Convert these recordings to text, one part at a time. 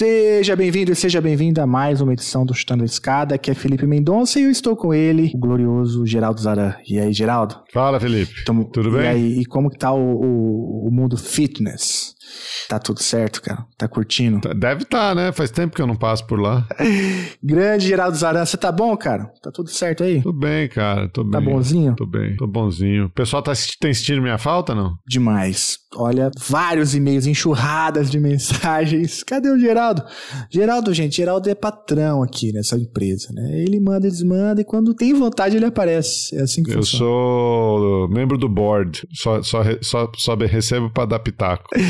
Seja bem-vindo e seja bem-vinda a mais uma edição do Chutando a Escada. Aqui é Felipe Mendonça e eu estou com ele, o glorioso Geraldo Zaran. E aí, Geraldo? Fala, Felipe. Tamo- Tudo bem? E aí, e como que tá o, o, o mundo fitness? Tá tudo certo, cara? Tá curtindo? Tá- Deve estar, né? Faz tempo que eu não passo por lá. Grande Geraldo Zaran, você tá bom, cara? Tá tudo certo aí? Tô bem, cara. Tô bem. Tá bonzinho? Tô bem. Tô bonzinho. O pessoal tá, tem sentindo minha falta, não? Demais. Olha, vários e-mails, enxurradas de mensagens. Cadê o Geraldo? Geraldo, gente, Geraldo é patrão aqui nessa empresa, né? Ele manda, desmanda e quando tem vontade ele aparece. É assim que Eu funciona. sou membro do board. Só, só, só, só recebo pra dar pitaco.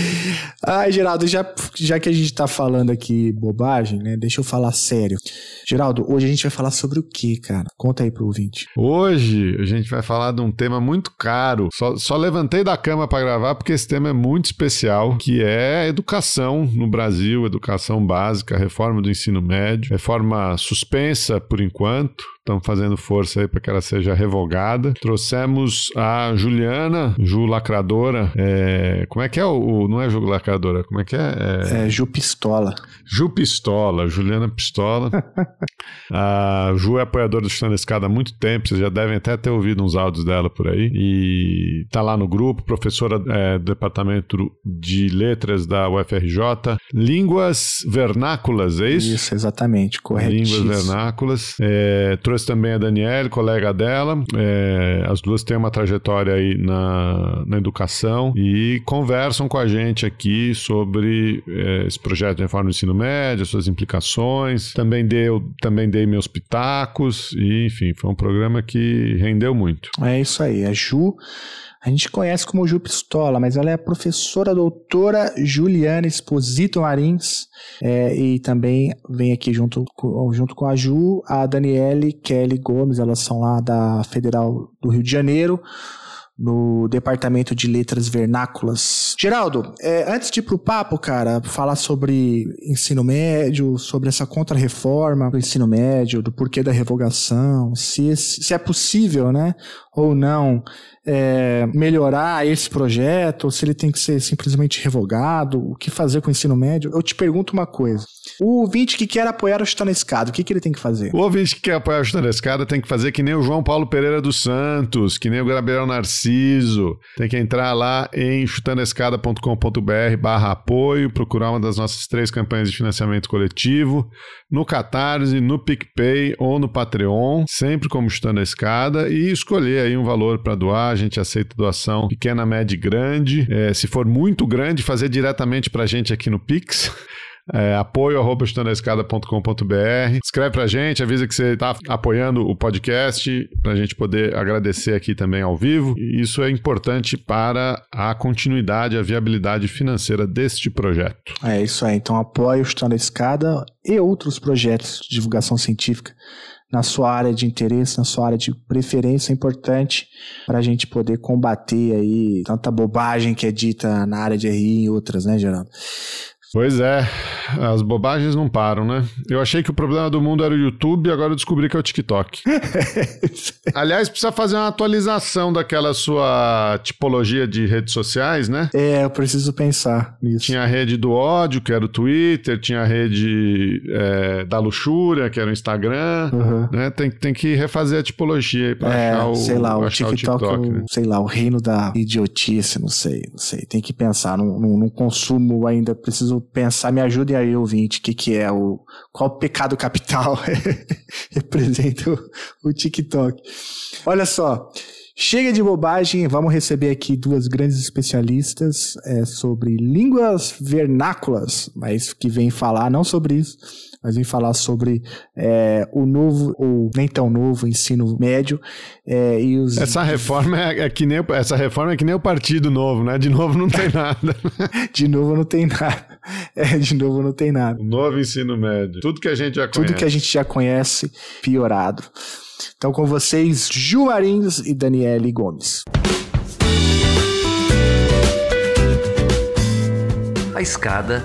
Ai, Geraldo, já, já que a gente tá falando aqui bobagem, né? Deixa eu falar sério. Geraldo, hoje a gente vai falar sobre o que, cara? Conta aí pro ouvinte. Hoje a gente vai falar de um tema muito caro. Só, só levantei da cama pra gravar porque esse tema é muito especial, que é educação no Brasil, educação básica, reforma do ensino médio, reforma suspensa por enquanto. Estamos fazendo força aí para que ela seja revogada. Trouxemos a Juliana, Ju Lacradora. é, como é que é o, o- Não é Ju Lacradora, como é que é? É, É Ju Pistola. Ju Pistola, Juliana Pistola. a Ju é apoiadora do Chutando Escada há muito tempo, vocês já devem até ter ouvido uns áudios dela por aí. E tá lá no grupo, professora é, do Departamento de Letras da UFRJ. Línguas vernáculas, é isso? Isso, exatamente, corretíssimo. Línguas vernáculas. É, trouxe também a Daniele, colega dela. É, as duas têm uma trajetória aí na, na educação e conversam com a gente aqui sobre é, esse projeto de reforma do ensino médio, as suas implicações. Também, deu, também dei meus pitacos e, enfim, foi um programa que rendeu muito. É isso aí, a Ju, a gente conhece como Ju Pistola, mas ela é a professora doutora Juliana Exposito Marins, é, e também vem aqui junto com, junto com a Ju, a Daniele Kelly Gomes, elas são lá da Federal do Rio de Janeiro, no Departamento de Letras Vernáculas. Geraldo, é, antes de ir pro papo, cara, falar sobre ensino médio, sobre essa contra-reforma do ensino médio, do porquê da revogação, se, se é possível, né, ou não, é, melhorar esse projeto, ou se ele tem que ser simplesmente revogado, o que fazer com o ensino médio. Eu te pergunto uma coisa. O ouvinte que quer apoiar o Chutando na Escada, o que, que ele tem que fazer? O ouvinte que quer apoiar o Chutando a Escada tem que fazer que nem o João Paulo Pereira dos Santos, que nem o Gabriel Narciso. Tem que entrar lá em chutandoescada.com.br barra apoio, procurar uma das nossas três campanhas de financiamento coletivo, no Catarse, no PicPay ou no Patreon, sempre como Chutando a Escada, e escolher aí um valor para doar. A gente aceita doação pequena, média e grande. É, se for muito grande, fazer diretamente para a gente aqui no Pix. É, apoio arroba. Escreve pra gente, avisa que você está apoiando o podcast, pra gente poder agradecer aqui também ao vivo. Isso é importante para a continuidade, a viabilidade financeira deste projeto. É isso aí. Então apoie o Chutando a Escada e outros projetos de divulgação científica na sua área de interesse, na sua área de preferência, é importante para a gente poder combater aí tanta bobagem que é dita na área de RI e outras, né, Geraldo? Pois é, as bobagens não param, né? Eu achei que o problema do mundo era o YouTube, agora eu descobri que é o TikTok. Aliás, precisa fazer uma atualização daquela sua tipologia de redes sociais, né? é, eu preciso pensar nisso. Tinha a rede do ódio, que era o Twitter, tinha a rede é, da luxúria, que era o Instagram. Uhum. Né? Tem, tem que refazer a tipologia aí pra É, achar o, sei lá, o TikTok, o né? sei lá, o reino da idiotice, não sei, não sei. Tem que pensar, não, não, não consumo ainda, preciso pensar, me ajudem aí, ouvinte, o que que é o, qual pecado capital representa o, o TikTok. Olha só, chega de bobagem, vamos receber aqui duas grandes especialistas é, sobre línguas vernáculas, mas que vêm falar não sobre isso, mas vem falar sobre é, o novo, ou nem tão novo, ensino médio é, e os. Essa reforma é, é que nem o- essa reforma é que nem o Partido Novo, né? De novo não tem nada. De novo não tem nada. É, de novo não tem nada. o novo ensino médio. Tudo que a gente já conhece. Tudo que a gente já conhece, piorado. Então, com vocês, Ju Marins e Daniele Gomes. A escada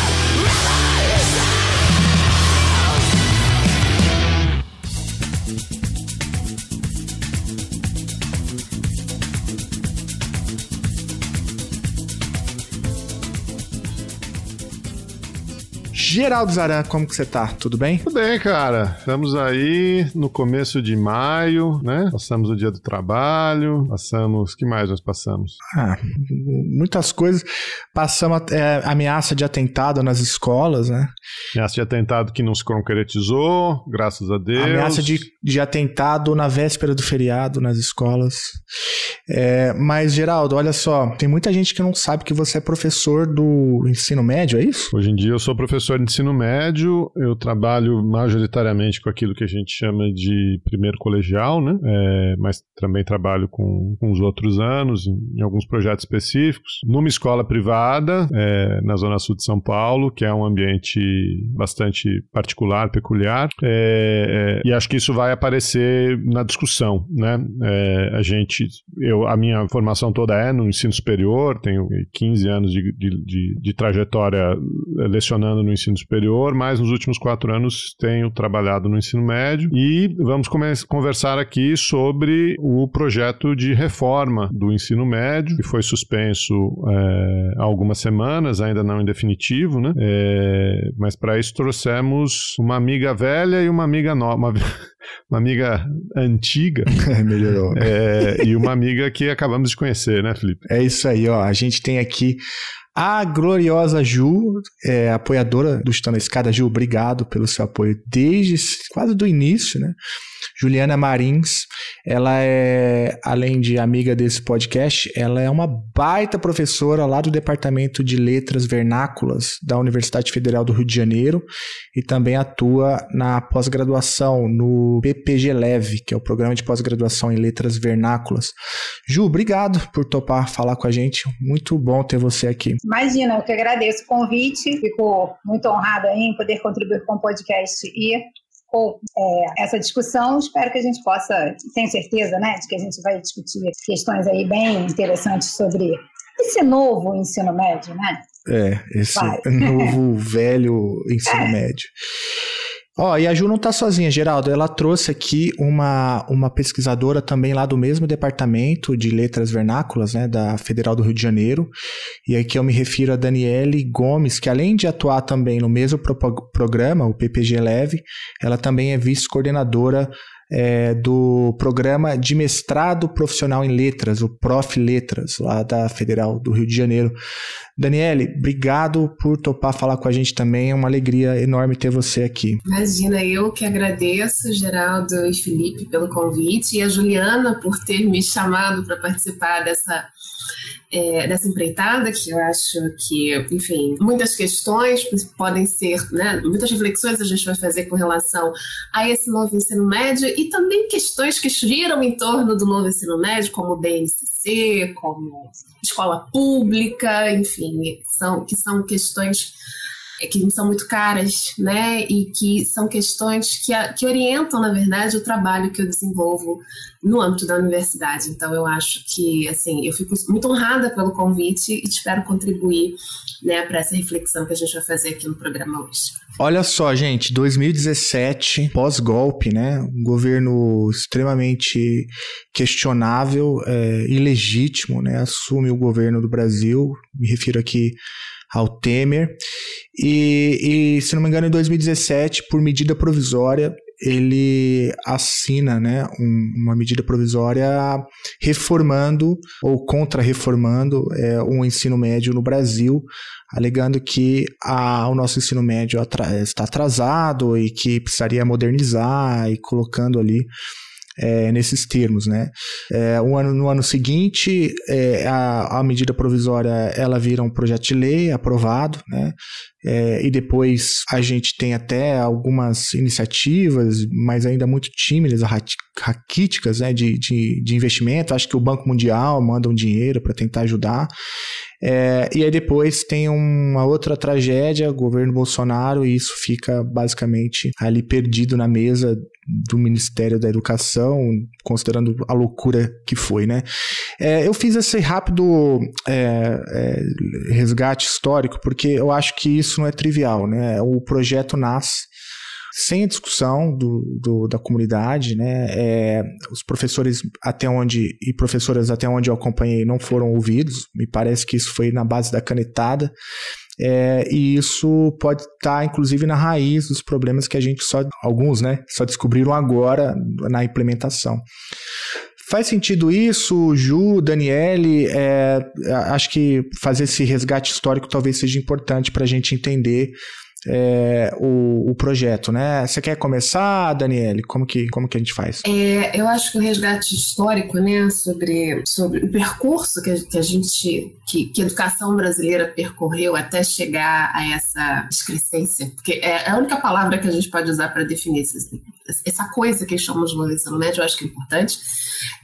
Geraldo Zaran, como que você tá? Tudo bem? Tudo bem, cara. Estamos aí no começo de maio, né? Passamos o dia do trabalho, passamos... que mais nós passamos? Ah, muitas coisas. Passamos é, ameaça de atentado nas escolas, né? Ameaça de atentado que não se concretizou, graças a Deus. Ameaça de, de atentado na véspera do feriado nas escolas. É, mas, Geraldo, olha só, tem muita gente que não sabe que você é professor do ensino médio, é isso? Hoje em dia eu sou professor de ensino médio, eu trabalho majoritariamente com aquilo que a gente chama de primeiro colegial, né? É, mas também trabalho com, com os outros anos, em, em, alguns projetos específicos, numa escola privada, é, na Zona Sul de São Paulo, que é um ambiente bastante particular, peculiar, é, é e acho que isso vai aparecer na discussão, né? É, a gente, eu, a minha formação toda é no ensino superior, tenho 15 anos de, de, de, de trajetória lecionando no ensino superior, mas nos últimos quatro anos tenho trabalhado no ensino médio e vamos conversar aqui sobre o projeto de reforma do ensino médio, que foi suspenso é, há algumas semanas, ainda não em definitivo, né? É, mas para isso trouxemos uma amiga velha e uma amiga nova. Uma, uma amiga antiga. Melhorou. É, e uma amiga que acabamos de conhecer, né, Felipe? É isso aí, ó. A gente tem aqui a gloriosa Ju, é, apoiadora do Chutando a Escada. Ju, obrigado pelo seu apoio desde quase do início, né? Juliana Marins, ela é, além de amiga desse podcast, ela é uma baita professora lá do Departamento de Letras Vernáculas da Universidade Federal do Rio de Janeiro e também atua na pós-graduação no PPG Leve, que é o programa de pós-graduação em Letras Vernáculas. Ju, obrigado por topar falar com a gente. Muito bom ter você aqui. Imagina, eu que agradeço o convite. Fico muito honrada em poder contribuir com o podcast e com é, essa discussão. Espero que a gente possa, tenho certeza, né, de que a gente vai discutir questões aí bem interessantes sobre esse novo ensino médio, né? É, esse vai. novo, velho ensino médio. Ó, oh, e a Ju não tá sozinha, Geraldo. Ela trouxe aqui uma, uma pesquisadora também lá do mesmo departamento de letras vernáculas, né, da Federal do Rio de Janeiro. E aqui eu me refiro a Daniele Gomes, que além de atuar também no mesmo pro programa, o PPG Leve, ela também é vice-coordenadora é, do programa de mestrado profissional em letras, o Prof. Letras, lá da Federal do Rio de Janeiro. Daniele, obrigado por topar falar com a gente também. É uma alegria enorme ter você aqui. Imagina, eu que agradeço, Geraldo e Felipe, pelo convite, e a Juliana por ter me chamado para participar dessa é, dessa empreitada, que eu acho que, enfim, muitas questões podem ser, né, muitas reflexões a gente vai fazer com relação a esse novo ensino médio e também questões que giram em torno do novo ensino médio, como o DNCC, como escola pública, enfim, são, que são questões que são muito caras, né? E que são questões que, que orientam, na verdade, o trabalho que eu desenvolvo no âmbito da universidade. Então, eu acho que, assim, eu fico muito honrada pelo convite e espero contribuir, né, para essa reflexão que a gente vai fazer aqui no programa hoje. Olha só, gente, 2017, pós-golpe, né? Um governo extremamente questionável, é, ilegítimo, né? Assume o governo do Brasil. Me refiro aqui ao Temer. E, e, se não me engano, em 2017, por medida provisória, ele assina né, um, uma medida provisória reformando ou contra-reformando é, um ensino médio no Brasil, alegando que a, o nosso ensino médio está atrasado e que precisaria modernizar e colocando ali é, nesses termos, né? É, um ano, no ano seguinte, é, a, a medida provisória ela vira um projeto de lei aprovado, né? É, e depois a gente tem até algumas iniciativas, mas ainda muito tímidas, raquíticas, né, de, de, de investimento. Acho que o Banco Mundial manda um dinheiro para tentar ajudar. É, e aí depois tem uma outra tragédia, governo Bolsonaro, e isso fica basicamente ali perdido na mesa do Ministério da Educação, considerando a loucura que foi, né? É, eu fiz esse rápido é, é resgate histórico porque eu acho que isso não é trivial, né? O projeto nasce sem a discussão do, do, da comunidade, né? É, os professores até onde e professoras até onde eu acompanhei não foram ouvidos. Me parece que isso foi na base da canetada. é, e isso pode estar, tá, inclusive, na raiz dos problemas que a gente só, alguns, né, só descobriram agora na implementação. Faz sentido isso, Ju, Daniele? É, acho que fazer esse resgate histórico talvez seja importante para a gente entender é, o, o, projeto, né? Você quer começar, Daniele? Como que, como que a gente faz? É, eu acho que o resgate histórico, né, sobre, sobre o percurso que a, que a gente, que, que, a educação brasileira percorreu até chegar a essa excrescência, porque é a única palavra que a gente pode usar para definir essa, essa coisa que chamamos de ensino médio, eu acho que é importante.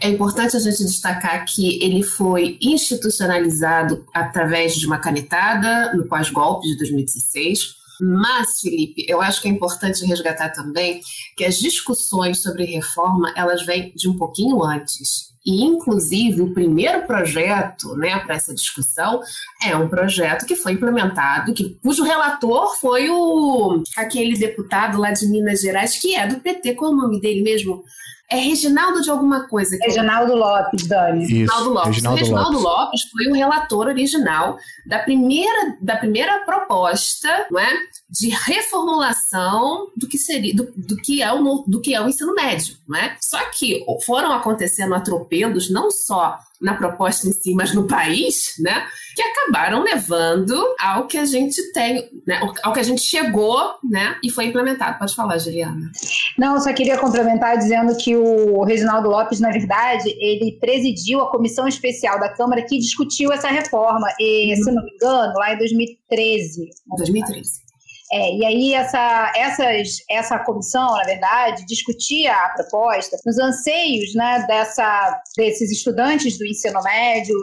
É importante a gente destacar que ele foi institucionalizado através de uma canetada no pós-golpe de 2016, mas, Felipe, eu acho que é importante resgatar também que as discussões sobre reforma elas vêm de um pouquinho antes. E, inclusive, o primeiro projeto né, para essa discussão é um projeto que foi implementado, que, cujo relator foi o aquele deputado lá de Minas Gerais, que é do PT, qual é o nome dele mesmo? É Reginaldo de alguma coisa. Reginaldo Lopes, Dani. Isso, Reginaldo Lopes. Reginaldo, Reginaldo Lopes. Lopes. foi o relator original da primeira, da primeira proposta não é, de reformulação do que seria do, do, que é o, do que é o ensino médio. Não é? Só que foram acontecendo atropelos não só na proposta em si, mas no país, né, que acabaram levando ao que a gente tem, né, ao que a gente chegou, né, e foi implementado. Pode falar, Juliana. Não, só queria complementar dizendo que o Reginaldo Lopes, na verdade, ele presidiu a comissão especial da Câmara que discutiu essa reforma, e, se não me engano, lá em 2013. 2013. É, e aí essa, essas, essa comissão, na verdade, discutia a proposta nos anseios né, dessa, desses estudantes do ensino médio,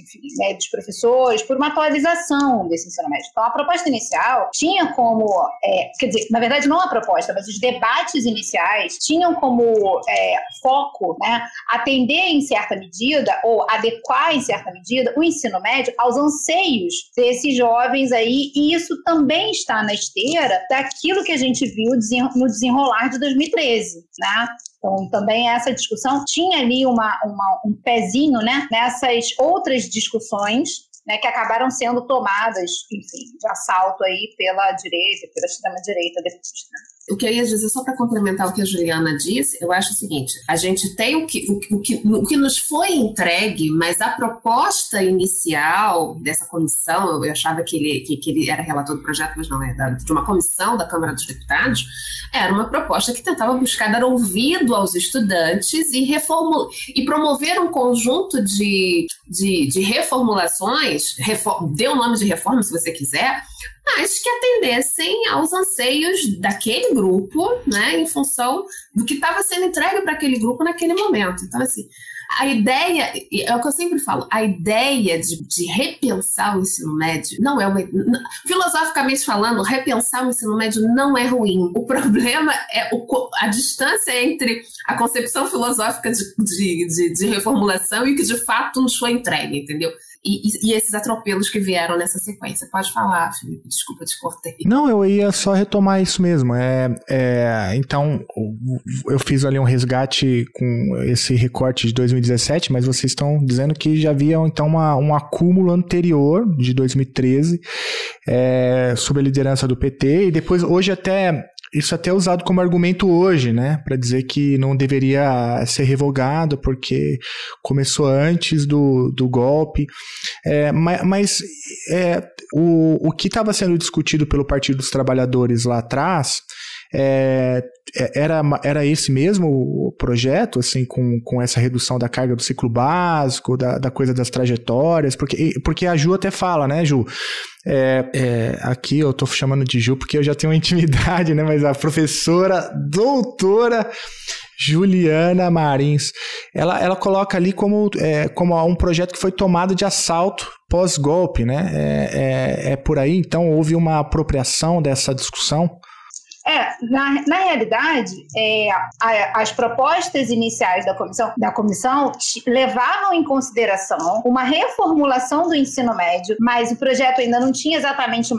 enfim, né, dos professores, por uma atualização desse ensino médio. Então, a proposta inicial tinha como, é, quer dizer, na verdade não a proposta, mas os debates iniciais tinham como é, foco né, atender em certa medida ou adequar em certa medida o ensino médio aos anseios desses jovens aí, e isso também está na daquilo que a gente viu no desenrolar de 2013, né? Então, também essa discussão tinha ali uma, uma, um pezinho né, nessas outras discussões né, que acabaram sendo tomadas, enfim, de assalto aí pela direita, pela extrema-direita depois. Né? O que eu ia dizer, só para complementar o que a Juliana disse, eu acho o seguinte: a gente tem o que, o, o, que, o que nos foi entregue, mas a proposta inicial dessa comissão, eu achava que ele, que, que ele era relator do projeto, mas não é, da, de uma comissão da Câmara dos Deputados, era uma proposta que tentava buscar dar ouvido aos estudantes e, reformul, e promover um conjunto de, de, de reformulações, reform, dê o nome de reforma se você quiser, mas que atendessem aos anseios daquele grupo, né, em função do que estava sendo entregue para aquele grupo naquele momento. Então, assim, a ideia, é o que eu sempre falo, a ideia de, de repensar o ensino médio não é uma. Filosoficamente falando, repensar o ensino médio não é ruim. O problema é o, a distância entre a concepção filosófica de, de, de, de reformulação e o que de fato nos foi entregue, entendeu? E, e, esses atropelos que vieram nessa sequência. Pode falar, Felipe, desculpa, te cortei. Não, eu ia só retomar isso mesmo. É, é, então, eu fiz ali um resgate com esse recorte de 2017, mas vocês estão dizendo que já havia então uma, um acúmulo anterior de 2013 é, sob a liderança do PT, e depois, hoje até isso até é usado como argumento hoje, né? Para dizer que não deveria ser revogado porque começou antes do, do golpe. É, mas, mas é, o, o que estava sendo discutido pelo Partido dos Trabalhadores lá atrás é, é, era, era esse mesmo o projeto, assim, com, com essa redução da carga do ciclo básico, da, da coisa das trajetórias, porque, porque a Ju até fala, né, Ju? É, é, aqui eu tô chamando de Ju porque eu já tenho uma intimidade, né? Mas a professora doutora Juliana Marins, ela, ela coloca ali como, é, como um projeto que foi tomado de assalto pós-golpe, né? É, é, é por aí, então houve uma apropriação dessa discussão. É, na, na realidade, é, a, as propostas iniciais da comissão, da comissão levavam em consideração uma reformulação do ensino médio, mas o projeto ainda não tinha exatamente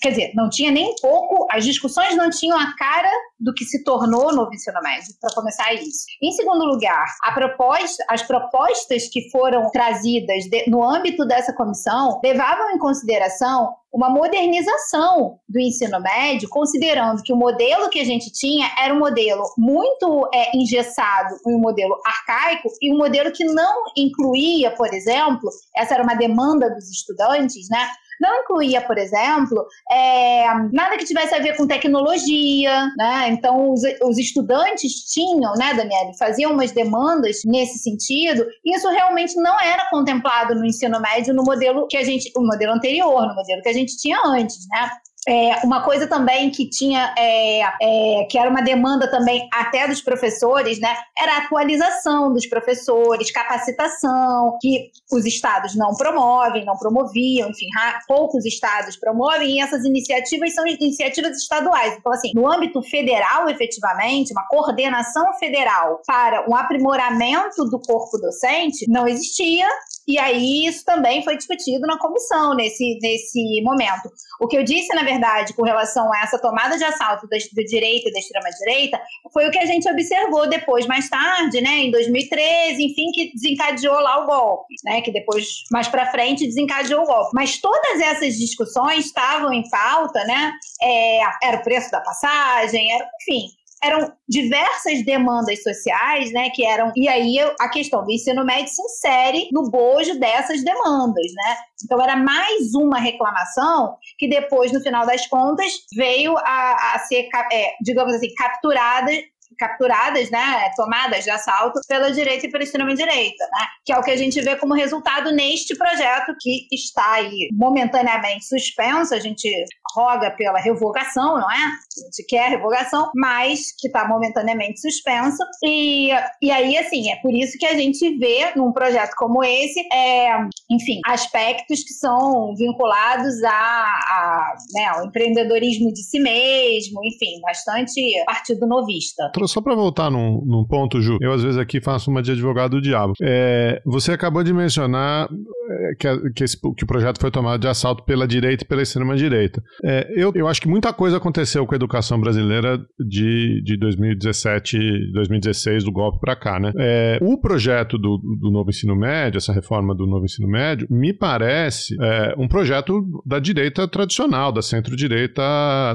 quer dizer, não tinha nem pouco, as discussões não tinham a cara do que se tornou o novo ensino médio, para começar isso. Em segundo lugar, proposta, as propostas que foram trazidas de, no âmbito dessa comissão levavam em consideração uma modernização do ensino médio, considerando que o modelo que a gente tinha era um modelo muito é, engessado, um modelo arcaico e um modelo que não incluía, por exemplo, essa era uma demanda dos estudantes, né? Não incluía, por exemplo, é, nada que tivesse a ver com tecnologia, né? Então, os, os estudantes tinham, né, Daniele, faziam umas demandas nesse sentido, isso realmente não era contemplado no ensino médio no modelo que a gente, o modelo anterior, no modelo que a gente tinha antes, né? É, uma coisa também que tinha, é, é, que era uma demanda também até dos professores, né, era a atualização dos professores, capacitação, que os estados não promovem, não promoviam, enfim, poucos estados promovem, e essas iniciativas são iniciativas estaduais. Então, assim, no âmbito federal, efetivamente, uma coordenação federal para um aprimoramento do corpo docente não existia, e aí isso também foi discutido na comissão nesse, nesse momento. O que eu disse, na verdade, com relação a essa tomada de assalto da, da direita e da extrema-direita, foi o que a gente observou depois, mais tarde, né, em 2013, enfim, que desencadeou lá o golpe, né, que depois, mais para frente, desencadeou o golpe. Mas todas essas discussões estavam em pauta, né, é, era o preço da passagem, era, enfim, eram diversas demandas sociais, né, que eram, e aí a questão do ensino médio se insere no bojo dessas demandas, né? Então era mais uma reclamação que depois, no final das contas, veio a, a ser, é, digamos assim, capturada capturadas, né, tomadas de assalto pela direita e pela extrema-direita, né, que é o que a gente vê como resultado neste projeto que está aí momentaneamente suspenso, a gente roga pela revogação, não é? A gente quer a revogação, mas que está momentaneamente suspenso. E, e aí, assim, é por isso que a gente vê num projeto como esse, é, enfim, aspectos que são vinculados a, a né, ao empreendedorismo de si mesmo, enfim, bastante partido novista só para voltar num, num, ponto, Ju, eu às vezes aqui faço uma de advogado do diabo. É, você acabou de mencionar é, que, que, esse, que, o projeto foi tomado de assalto pela direita e pela extrema-direita. É, eu, eu acho que muita coisa aconteceu com a educação brasileira de, de 2017, 2016, do golpe para cá, né? É, o projeto do, do novo ensino médio, essa reforma do novo ensino médio, me parece é, um projeto da direita tradicional, da centro-direita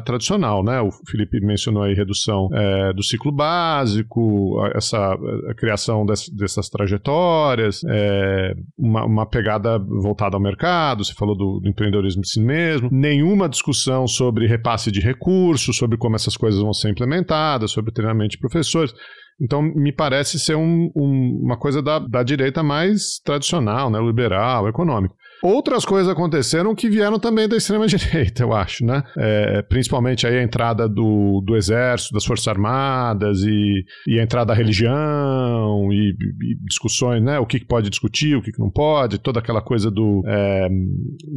tradicional, né? O Felipe mencionou aí redução é, do ciclo básico, essa a criação des, dessas trajetórias, é, uma, uma, pegada voltada ao mercado, você falou do, do, empreendedorismo de si mesmo, nenhuma discussão sobre repasse de recursos, sobre como essas coisas vão ser implementadas, sobre treinamento de professores. Então, me parece ser um, um, uma coisa da, da direita mais tradicional, né, liberal, econômica. Outras coisas aconteceram que vieram também da extrema-direita, eu acho, né? É, principalmente aí a entrada do, do exército, das forças armadas e, e a entrada da religião e, e, discussões, né? O que, pode discutir, o que, não pode, toda aquela coisa do, é,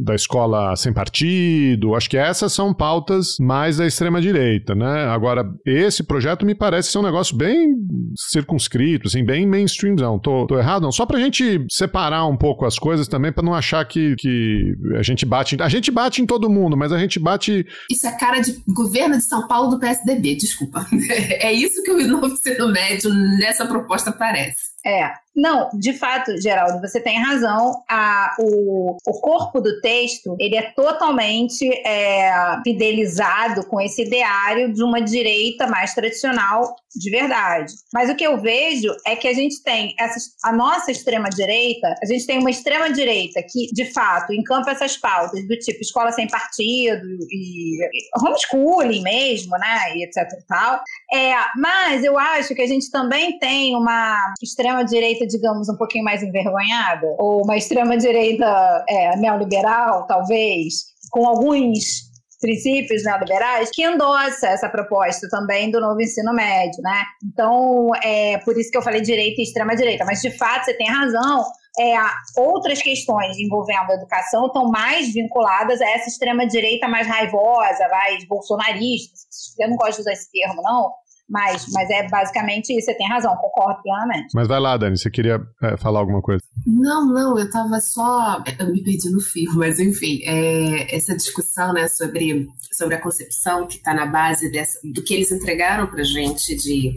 da escola sem partido. Acho que essas são pautas mais da extrema-direita, né? Agora, esse projeto me parece ser um negócio bem circunscrito, assim, bem mainstreamzão. Tô, tô errado? Não. Só pra gente separar um pouco as coisas também, para não achar que que, que a gente bate. A gente bate em todo mundo, mas a gente bate. Isso é cara de governo de São Paulo do PSDB, desculpa. É isso que o novo ensino médio nessa proposta parece. É, não, de fato, Geraldo, você tem razão. A, o, o corpo do texto ele é totalmente é, fidelizado com esse ideário de uma direita mais tradicional de verdade. Mas o que eu vejo é que a gente tem essa, a nossa extrema direita, a gente tem uma extrema direita que, de fato, encampa essas pautas do tipo escola sem partido e, e homeschooling mesmo, né, e etc e tal. É, mas eu acho que a gente também tem uma extrema direita direita, digamos, um pouquinho mais envergonhada, ou uma extrema-direita é, neoliberal, talvez, com alguns princípios neoliberais, que endossa essa proposta também do novo ensino médio, né? Então, é por isso que eu falei direita e extrema-direita, mas de fato você tem razão, é, outras questões envolvendo a educação estão mais vinculadas a essa extrema-direita mais raivosa, mais bolsonarista. Eu não gosto de usar esse termo, não, Mas, mas é basicamente isso, você tem razão, concordo plenamente. Mas vai lá, Dani, você queria é, falar alguma coisa? Não, não, eu estava só. Eu me perdi no fio, mas enfim, é, essa discussão né, sobre, sobre a concepção que está na base dessa, do que eles entregaram para gente de,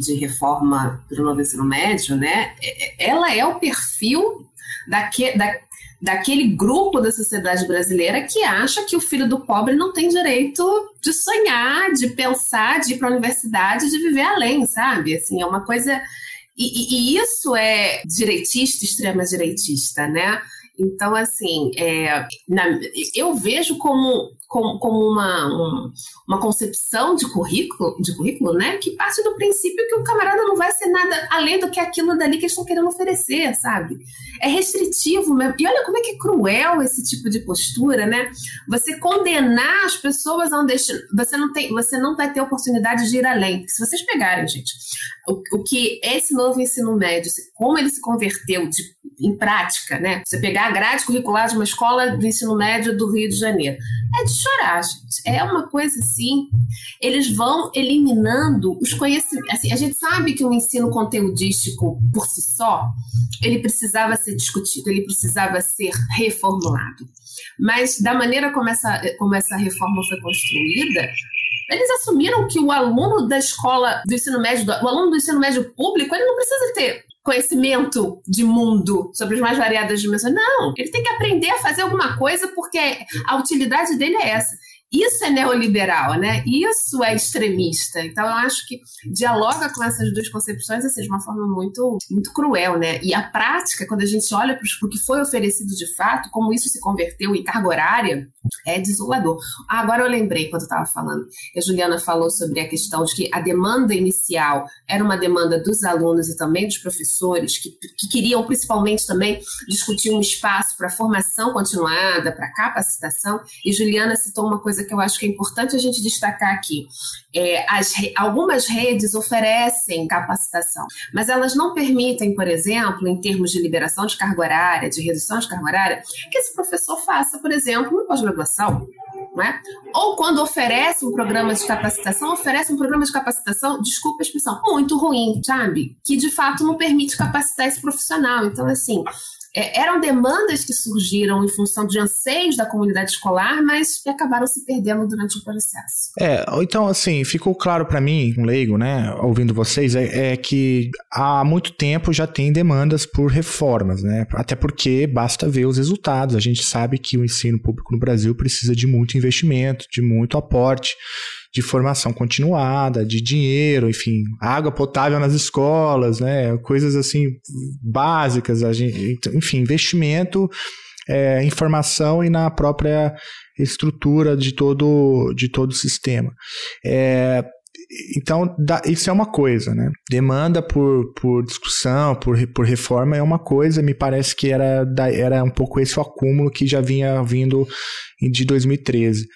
de reforma para o novo ensino médio, né? É, é, ela é o perfil daque, da, daquele grupo da sociedade brasileira que acha que o filho do pobre não tem direito de sonhar, de pensar, de ir para a universidade, de viver além, sabe? Assim, é uma coisa. E, e, isso é direitista, extrema direitista, né? Então, assim, é, na, eu vejo como como, como uma, um, uma concepção de currículo, de currículo, né? Que parte do princípio que o camarada não vai ser nada além do que aquilo dali que eles estão querendo oferecer, sabe? É restritivo. E olha como é que é cruel esse tipo de postura, né? Você condenar as pessoas a um destino. Você não, tem, você não vai ter oportunidade de ir além. Se vocês pegarem, gente, o, o que esse novo ensino médio, como ele se converteu de, em prática, né? Você pegar a grade curricular de uma escola do ensino médio do Rio de Janeiro. É de chorar, gente. É uma coisa assim. Eles vão eliminando os conhecimentos. Assim, a gente sabe que o ensino conteudístico, por si só, ele precisava ser discutido, ele precisava ser reformulado. Mas, da maneira como essa, como essa reforma foi construída, eles assumiram que o aluno da escola do ensino médio, o aluno do ensino médio público, ele não precisa ter conhecimento de mundo sobre as mais variadas dimensões. Não, ele tem que aprender a fazer alguma coisa porque a utilidade dele é essa. Isso é neoliberal, né? Isso é extremista. Então, eu acho que dialoga com essas duas concepções assim, de uma forma muito, muito cruel, né? E a prática, quando a gente olha para o que foi oferecido de fato, como isso se converteu em carga horária, é desolador. Ah, agora eu lembrei quando eu estava falando. A Juliana falou sobre a questão de que a demanda inicial era uma demanda dos alunos e também dos professores, que, que queriam principalmente também discutir um espaço para formação continuada, para capacitação. E Juliana citou uma coisa que eu acho que é importante a gente destacar aqui. É, as, algumas redes oferecem capacitação, mas elas não permitem, por exemplo, em termos de liberação de carga horária, de redução de carga horária, que esse professor faça, por exemplo, uma pós-graduação. É? Ou quando oferece um programa de capacitação, oferece um programa de capacitação, desculpa a expressão, muito ruim, sabe? Que de fato não permite capacitar esse profissional. Então, assim, é, eram demandas que surgiram em função de anseios da comunidade escolar, mas que acabaram se perdendo durante o processo. É, então assim, ficou claro para mim, um leigo, né, ouvindo vocês, é, é, que há muito tempo já tem demandas por reformas, né, até porque basta ver os resultados, a gente sabe que o ensino público no Brasil precisa de muito investimento, de muito aporte, de formação continuada, de dinheiro, enfim, água potável nas escolas, né, coisas assim básicas, gente, enfim, investimento é, em formação e na própria estrutura de todo, de todo o sistema. É, então, isso é uma coisa, né? Demanda por, por discussão, por, por reforma é uma coisa, me parece que era, era um pouco esse o acúmulo que já vinha vindo de 2013.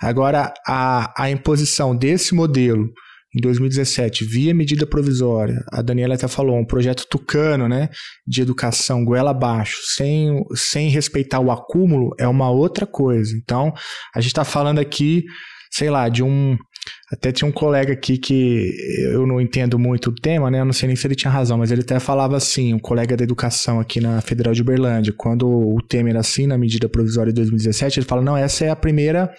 Agora, a, a imposição desse modelo em 2017 via medida provisória, a Daniela até falou, um projeto tucano, né, de educação goela abaixo, sem, sem respeitar o acúmulo, é uma outra coisa. Então, a gente está falando aqui, sei lá, de um até tinha um colega aqui que eu não entendo muito o tema, né? Eu não sei nem se ele tinha razão, mas ele até falava assim, um colega da educação aqui na Federal de Uberlândia, quando o Temer assina a medida provisória de 2017, ele fala, não, essa é a primeira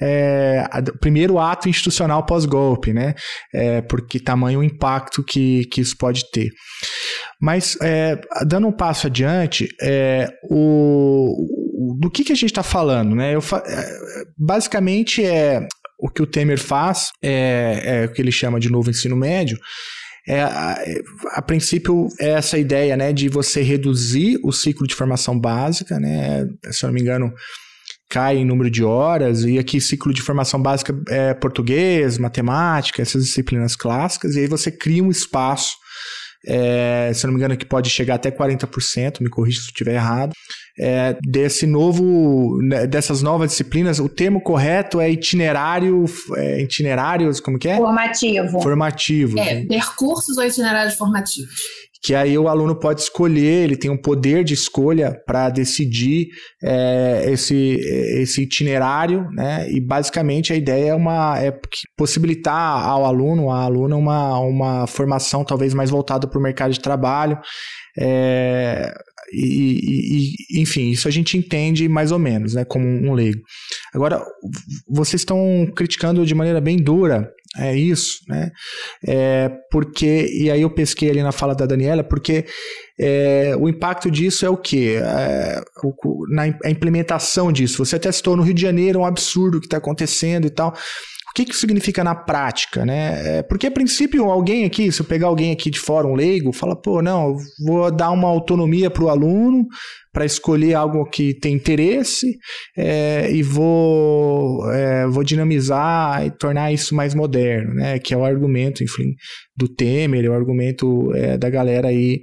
é, o primeiro ato institucional pós-golpe, né? É, porque tamanho o impacto que, que isso pode ter. Mas, é, dando um passo adiante, é, o, do que, que a gente está falando, né? Eu, é, basicamente é que o Temer faz, é, é o que ele chama de novo ensino médio, é, a, a, princípio, é essa ideia né, de você reduzir o ciclo de formação básica, né, se eu não me engano, cai em número de horas, e aqui ciclo de formação básica é português, matemática, essas disciplinas clássicas, e aí você cria um espaço, é, se eu não me engano, que pode chegar até 40%, me corrija se eu estiver errado, é, desse novo, né, dessas novas disciplinas, o termo correto é itinerário, é, itinerários, como que é? Formativo. Formativo. É, percursos ou itinerários formativos que aí o aluno pode escolher, ele tem um poder de escolha para decidir é, esse, esse itinerário, né? E basicamente a ideia é uma é possibilitar ao aluno, à aluna, uma, uma formação talvez mais voltada para o mercado de trabalho. É, e, e, enfim, isso a gente entende mais ou menos, né, como um leigo. Agora, vocês estão criticando de maneira bem dura é isso, né? É, porque, e aí eu pesquei ali na fala da Daniela, porque é, o impacto disso é o quê? É, na a implementação disso. Você até citou no Rio de Janeiro um absurdo que está acontecendo e tal que, que significa na prática, né? É, porque, a princípio, alguém aqui, se eu pegar alguém aqui de fora, um leigo, fala, pô, não, vou dar uma autonomia para o aluno para escolher algo que tem interesse é, e vou, é, vou dinamizar e tornar isso mais moderno, né? Que é o argumento, enfim, do Temer, é o argumento é, da galera aí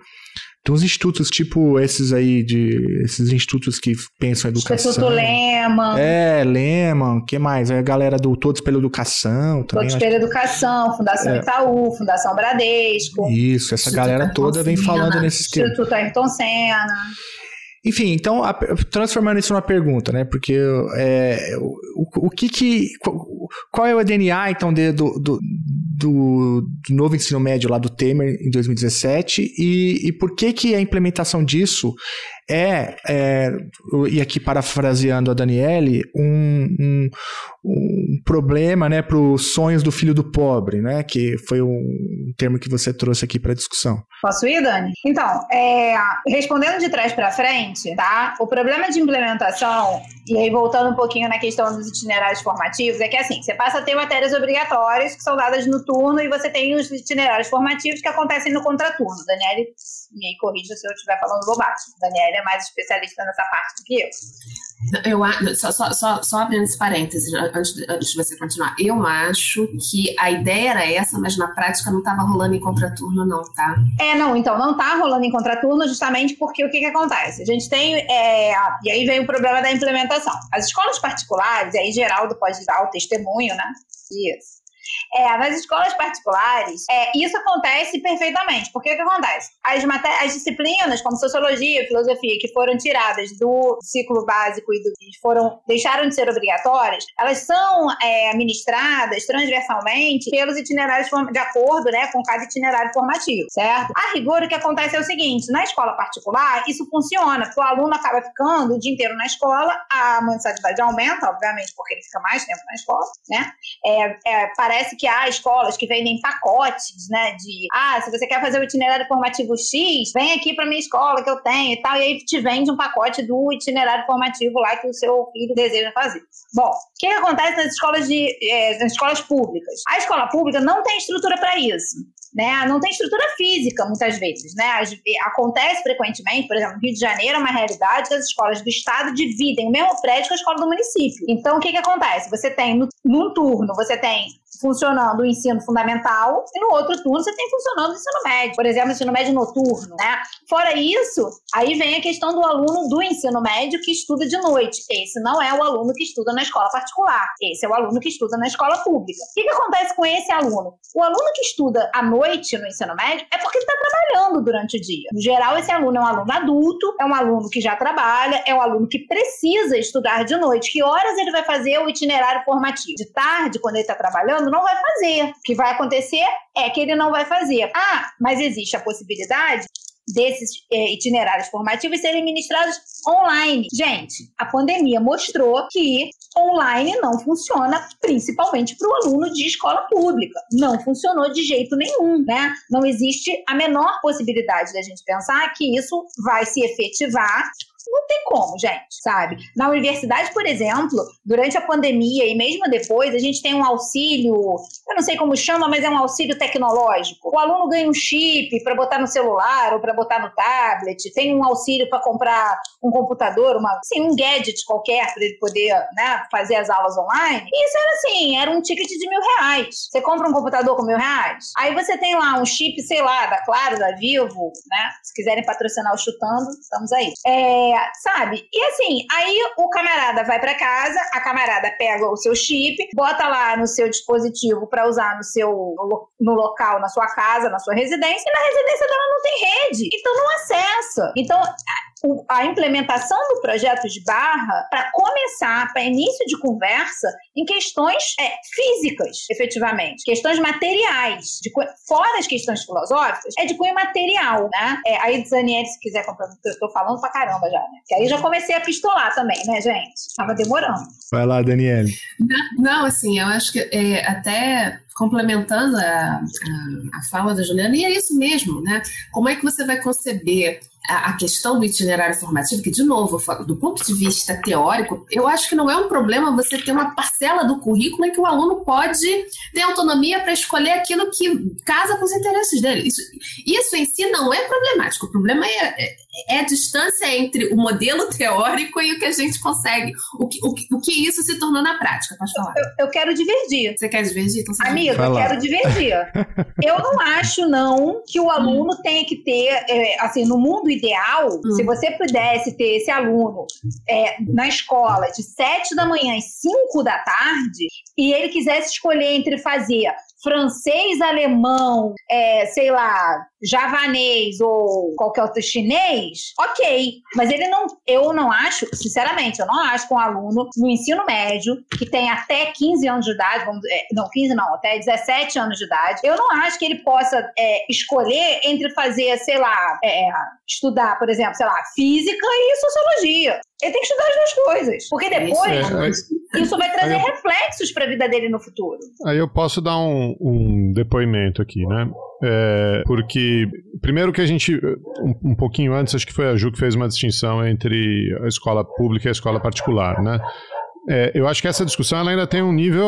tem uns institutos tipo esses aí, de esses institutos que pensam em educação. Instituto Lehman. É, Lehman, o que mais? É a galera do Todos pela Educação. Também, Todos pela Educação, Fundação é. Itaú, Fundação Bradesco. Isso, essa galera toda vem falando nesses termos. Instituto Ayrton Senna. Enfim, então, a, transformando isso numa pergunta, né? Porque é, o, o que que... Qual é o DNA, então, de, do, do, do, novo ensino médio lá do Temer em 2017 e, e por que que a implementação disso é, é e aqui parafraseando a Daniele, um, um, um problema né, para os sonhos do filho do pobre, né, que foi um termo que você trouxe aqui para discussão. Posso ir, Dani? Então, é, respondendo de trás para frente, tá? O problema de implementação, e aí voltando um pouquinho na questão dos itinerários formativos, é que assim, você passa a ter matérias obrigatórias que são dadas no turno e você tem os itinerários formativos que acontecem no contraturno. Daniele, me corrija se eu estiver falando bobagem. Daniele é mais especialista nessa parte do que eu. Eu, só, só, só, só abrindo esse parênteses, antes antes de você continuar. Eu acho que a ideia era essa, mas na prática não estava rolando em contraturno, não, tá? É, não, então não está rolando em contraturno justamente porque o que, que acontece? A gente tem. É, e aí vem o problema da implementação. As escolas particulares, e aí Geraldo pode dar o testemunho, né? Isso. É, nas escolas particulares, é, isso acontece perfeitamente. Porque o que acontece? As, as disciplinas, como sociologia filosofia, que foram tiradas do ciclo básico e, do, foram deixaram de ser obrigatórias, elas são é, administradas transversalmente pelos itinerários de acordo né, com cada itinerário formativo, certo? A rigor, o que acontece é o seguinte: na escola particular, isso funciona, o aluno acaba ficando o dia inteiro na escola, a mensalidade aumenta, obviamente, porque ele fica mais tempo na escola, né? É, é, parece que há escolas que vendem pacotes, né? De ah, se você quer fazer o itinerário formativo X, vem aqui para minha escola que eu tenho e tal, e aí te vende um pacote do itinerário formativo lá que o seu filho deseja fazer. Bom, o que, que acontece nas escolas de é, nas escolas públicas? A escola pública não tem estrutura para isso né? Não tem estrutura física muitas vezes, né? Acontece frequentemente, por exemplo, no Rio de Janeiro é uma realidade que as escolas do estado dividem o mesmo prédio com a escola do município. Então, o que que acontece? Você tem, no, num turno, você tem funcionando o ensino fundamental e no outro turno você tem funcionando o ensino médio, por exemplo, ensino médio noturno, né? Fora isso, aí vem a questão do aluno do ensino médio que estuda de noite. Esse não é o aluno que estuda na escola particular, esse é o aluno que estuda na escola pública. O que, que acontece com esse aluno? O aluno que estuda à noite no ensino médio é porque está trabalhando durante o dia. No geral, esse aluno é um aluno adulto, é um aluno que já trabalha, é um aluno que precisa estudar de noite. Que horas ele vai fazer o itinerário formativo? De tarde, quando ele está trabalhando, não vai fazer. O que vai acontecer é que ele não vai fazer. Ah, mas existe a possibilidade desses é, itinerários formativos serem ministrados online. Gente, a pandemia mostrou que online não funciona, principalmente para o aluno de escola pública. Não funcionou de jeito nenhum, né? Não existe a menor possibilidade da gente pensar que isso vai se efetivar não tem como, gente, sabe? Na universidade, por exemplo, durante a pandemia e mesmo depois, a gente tem um auxílio, eu não sei como chama, mas é um auxílio tecnológico. O aluno ganha um chip para botar no celular ou para botar no tablet, tem um auxílio para comprar um computador, uma, assim, um gadget qualquer para ele poder né, fazer as aulas online. E isso era assim, era um ticket de mil reais. Você compra um computador com mil reais, aí você tem lá um chip, sei lá, da Claro, da Vivo, né? Se quiserem patrocinar o Chutando, estamos aí. É, sabe? E assim, aí o camarada vai para casa, a camarada pega o seu chip, bota lá no seu dispositivo para usar no seu no local, na sua casa, na sua residência, e na residência dela não tem rede. Então não acessa. Então a implementação do projeto de barra para começar, para início de conversa, em questões é, físicas, efetivamente, questões materiais, de, fora as questões filosóficas, é de cunho material, né? É, aí, Daniel, se quiser complementar, eu estou falando pra caramba já, né? Que aí já comecei a pistolar também, né, gente? Tava demorando. Vai lá, Daniele. Não, não, assim, eu acho que é, até complementando a, a, a fala da Juliana, e é isso mesmo, né? Como é que você vai conceber a questão do itinerário formativo, que, de novo, do ponto de vista teórico, eu acho que não é um problema você ter uma parcela do currículo em que o aluno pode ter autonomia para escolher aquilo que casa com os interesses dele. Isso, isso em si não é problemático. O problema é, é, a distância entre o modelo teórico e o que a gente consegue, o que, o, o que isso se tornou na prática. Pode falar. Eu, eu quero divergir. Você quer divergir? Então Amigo, eu quero divergir. eu não acho, não, que o aluno tenha que ter, é, assim, no mundo ideal, hum. se você pudesse ter esse aluno é, na escola de sete da manhã às cinco da tarde e ele quisesse escolher entre fazer francês, alemão, é, sei lá, javanês ou qualquer outro chinês, ok. Mas ele não, eu não acho, sinceramente, eu não acho que um aluno no ensino médio, que tem até 15 anos de idade, vamos, é, não, 15 não, até 17 anos de idade, eu não acho que ele possa é, escolher entre fazer, sei lá, é, estudar, por exemplo, sei lá, física e sociologia. Ele tem que estudar as duas coisas. Porque depois é, isso vai trazer eu, reflexos para a vida dele no futuro. Aí eu posso dar um, um depoimento aqui, né? É, porque, primeiro que a gente, um, um, pouquinho antes, acho que foi a Ju que fez uma distinção entre a escola pública e a escola particular, né? É, eu acho que essa discussão ainda tem um nível,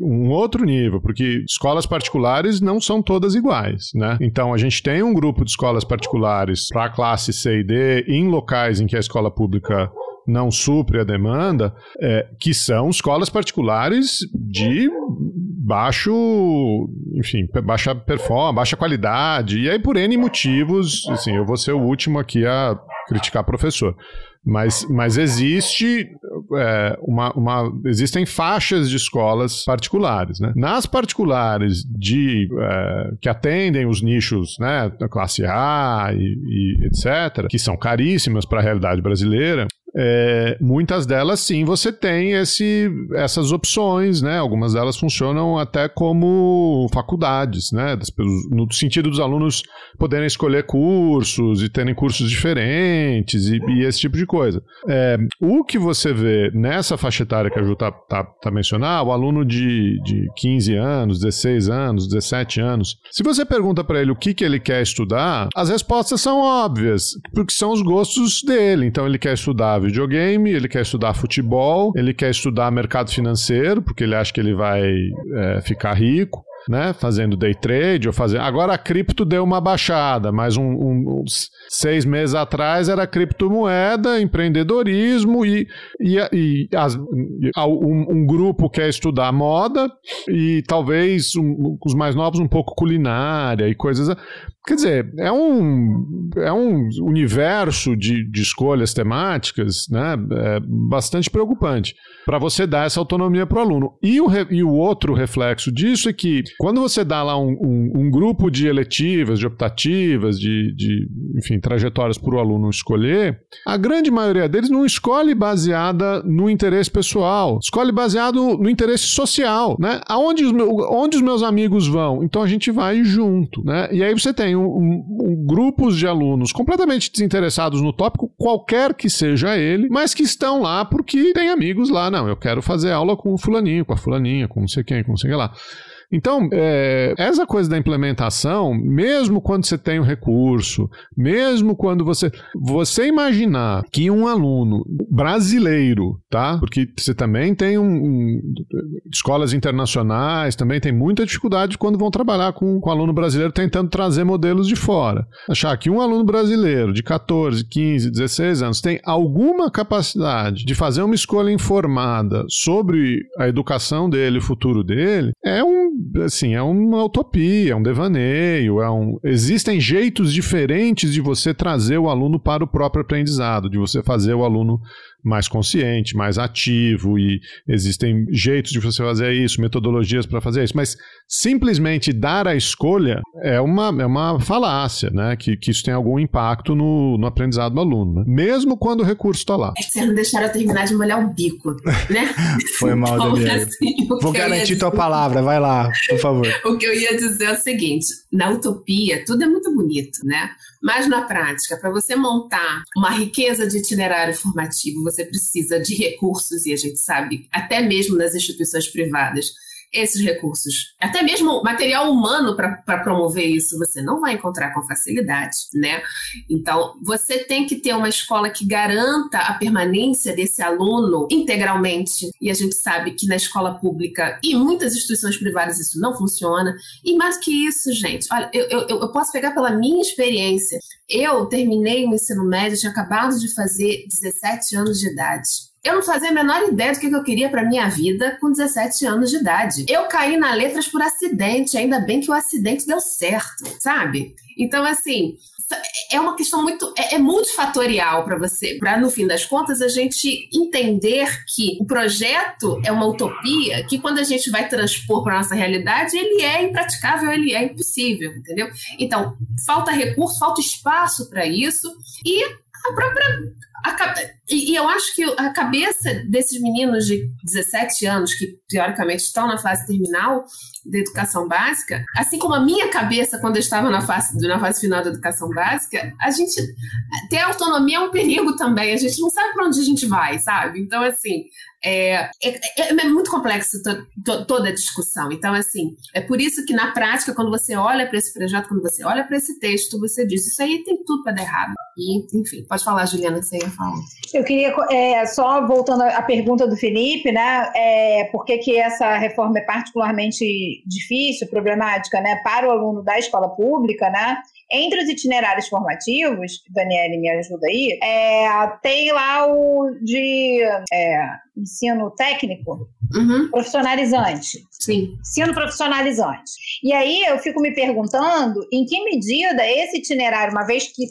um outro nível, porque escolas particulares não são todas iguais, né? Então a gente tem um grupo de escolas particulares para a classe C e D em locais em que a escola pública não supre a demanda, é, que são escolas particulares de baixo, enfim, baixa performance, baixa qualidade, e aí por N motivos, assim, eu vou ser o último aqui a criticar professor. Mas, mas existe é, uma, uma, existem faixas de escolas particulares. Né? Nas particulares de, é, que atendem os nichos né, da classe A e, e etc., que são caríssimas para a realidade brasileira, é, muitas delas sim você tem esse, essas opções, né? Algumas delas funcionam até como faculdades, né? No sentido dos alunos poderem escolher cursos e terem cursos diferentes e, e esse tipo de coisa. É, o que você vê nessa faixa etária que a Ju tá, tá, tá mencionando, o aluno de, de 15 anos, 16 anos, 17 anos, se você pergunta para ele o que, que ele quer estudar, as respostas são óbvias, porque são os gostos dele. Então ele quer estudar videogame, ele quer estudar futebol, ele quer estudar mercado financeiro, porque ele acha que ele vai é, ficar rico né? Fazendo day trade ou fazendo. Agora a cripto deu uma baixada, mas um, um, uns seis meses atrás era criptomoeda, empreendedorismo e, e, e as, um, um, grupo quer estudar moda e talvez os mais novos um pouco culinária e coisas. Quer dizer, é um, é um universo de, de escolhas temáticas né, é bastante preocupante para você dar essa autonomia para o aluno. E o, e o outro reflexo disso é que quando você dá lá um, um, um grupo de eletivas, de optativas, de, de enfim, trajetórias para o aluno escolher, a grande maioria deles não escolhe baseada no interesse pessoal, escolhe baseado no interesse social. Né? Aonde os, onde os meus amigos vão? Então a gente vai junto. Né? E aí você tem um, um, grupos de alunos completamente desinteressados no tópico, qualquer que seja ele, mas que estão lá porque tem amigos lá. Não, eu quero fazer aula com o fulaninho, com a fulaninha, com não sei quem, com não sei lá. Então, é, essa coisa da implementação, mesmo quando você tem o um recurso, mesmo quando você. Você imaginar que um aluno brasileiro, tá? Porque você também tem um, um escolas internacionais, também tem muita dificuldade quando vão trabalhar com, com aluno brasileiro tentando trazer modelos de fora. Achar que um aluno brasileiro de 14, 15, 16 anos tem alguma capacidade de fazer uma escolha informada sobre a educação dele, o futuro dele, é um assim, é uma utopia, é um devaneio, é um... existem jeitos diferentes de você trazer o aluno para o próprio aprendizado, de você fazer o aluno mais consciente, mais ativo e existem jeitos de você fazer isso, metodologias para fazer isso, mas simplesmente dar a escolha é uma, é uma falácia, né? Que, que isso tem algum impacto no, no aprendizado do aluno, né? mesmo quando o recurso está lá. É que vocês não deixaram eu terminar de molhar o bico, né? Foi mal, então, Daniel. Assim, Vou garantir tua palavra, vai lá, por favor. o que eu ia dizer é o seguinte, na utopia tudo é muito bonito, né? Mas na prática, para você montar uma riqueza de itinerário formativo, você precisa de recursos, e a gente sabe, até mesmo nas instituições privadas, esses recursos, até mesmo material humano para promover isso, você não vai encontrar com facilidade, né? Então, você tem que ter uma escola que garanta a permanência desse aluno integralmente, e a gente sabe que na escola pública e muitas instituições privadas isso não funciona. E mais que isso, gente, olha, eu, eu, eu posso pegar pela minha experiência. Eu terminei o ensino médio, tinha acabado de fazer 17 anos de idade. Eu não fazia a menor ideia do que eu queria para minha vida com 17 anos de idade. Eu caí na letras por acidente, ainda bem que o acidente deu certo, sabe? Então, assim, é uma questão muito é, é multifatorial para você, para no fim das contas a gente entender que o projeto é uma utopia, que quando a gente vai transpor para nossa realidade, ele é impraticável, ele é impossível, entendeu? Então, falta recurso, falta espaço para isso e a própria a, e, eu acho que a cabeça desses meninos de 17 anos, que teoricamente estão na fase terminal da educação básica, assim como a minha cabeça quando eu estava na fase, na fase final da educação básica, a gente ter autonomia é um perigo também. A gente não sabe para onde a gente vai, sabe? Então, assim, é, é, é, é muito complexo to, to, toda a discussão. Então, assim, é por isso que na prática, quando você olha para esse projeto, quando você olha para esse texto, você diz: Isso aí tem tudo para dar errado. E, enfim, pode falar, Juliana, você Eu queria, é, só voltando à pergunta do Felipe, né? É, por que, que essa reforma é particularmente difícil, problemática, né, para o aluno da escola pública, né? Entre os itinerários formativos, Daniele me ajuda aí, é, tem lá o de é, ensino técnico uhum. profissionalizante. Sim. Ensino profissionalizante. E aí eu fico me perguntando em que medida esse itinerário, uma vez que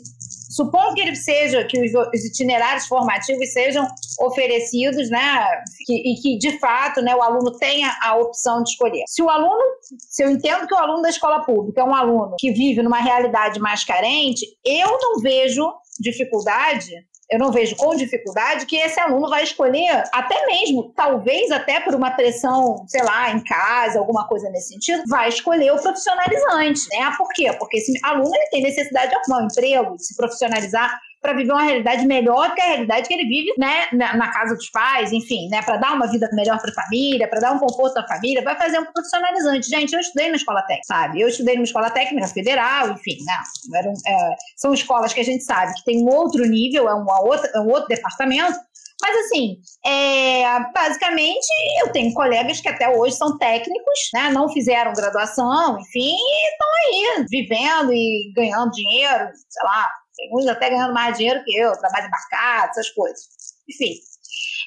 supondo que ele seja, que os, itinerários formativos sejam oferecidos, né, e que de fato, né, o aluno tenha a opção de escolher. Se o aluno, se eu entendo que o aluno da escola pública é um aluno que vive numa realidade mais carente, eu não vejo dificuldade eu não vejo com dificuldade que esse aluno vai escolher, até mesmo, talvez até por uma pressão, sei lá, em casa, alguma coisa nesse sentido, vai escolher o profissionalizante, né? Por quê? Porque esse aluno ele tem necessidade de arrumar um emprego, de se profissionalizar para viver uma realidade melhor que a realidade que ele vive, né, na, na casa dos pais, enfim, né, para dar uma vida melhor para a família, para dar um conforto à família, vai fazer um profissionalizante. Gente, eu estudei na escola técnica, sabe? Eu estudei numa escola técnica federal, enfim, né, eram, é, são escolas que a gente sabe que tem um outro nível, é, uma outra, é um outro departamento, mas assim, é, basicamente, eu tenho colegas que até hoje são técnicos, né? Não fizeram graduação, enfim, e estão aí vivendo e ganhando dinheiro, sei lá, tem uns até ganhando mais dinheiro que eu, trabalho embarcado, essas coisas. Enfim,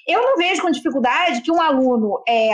eu não vejo com dificuldade que um aluno é,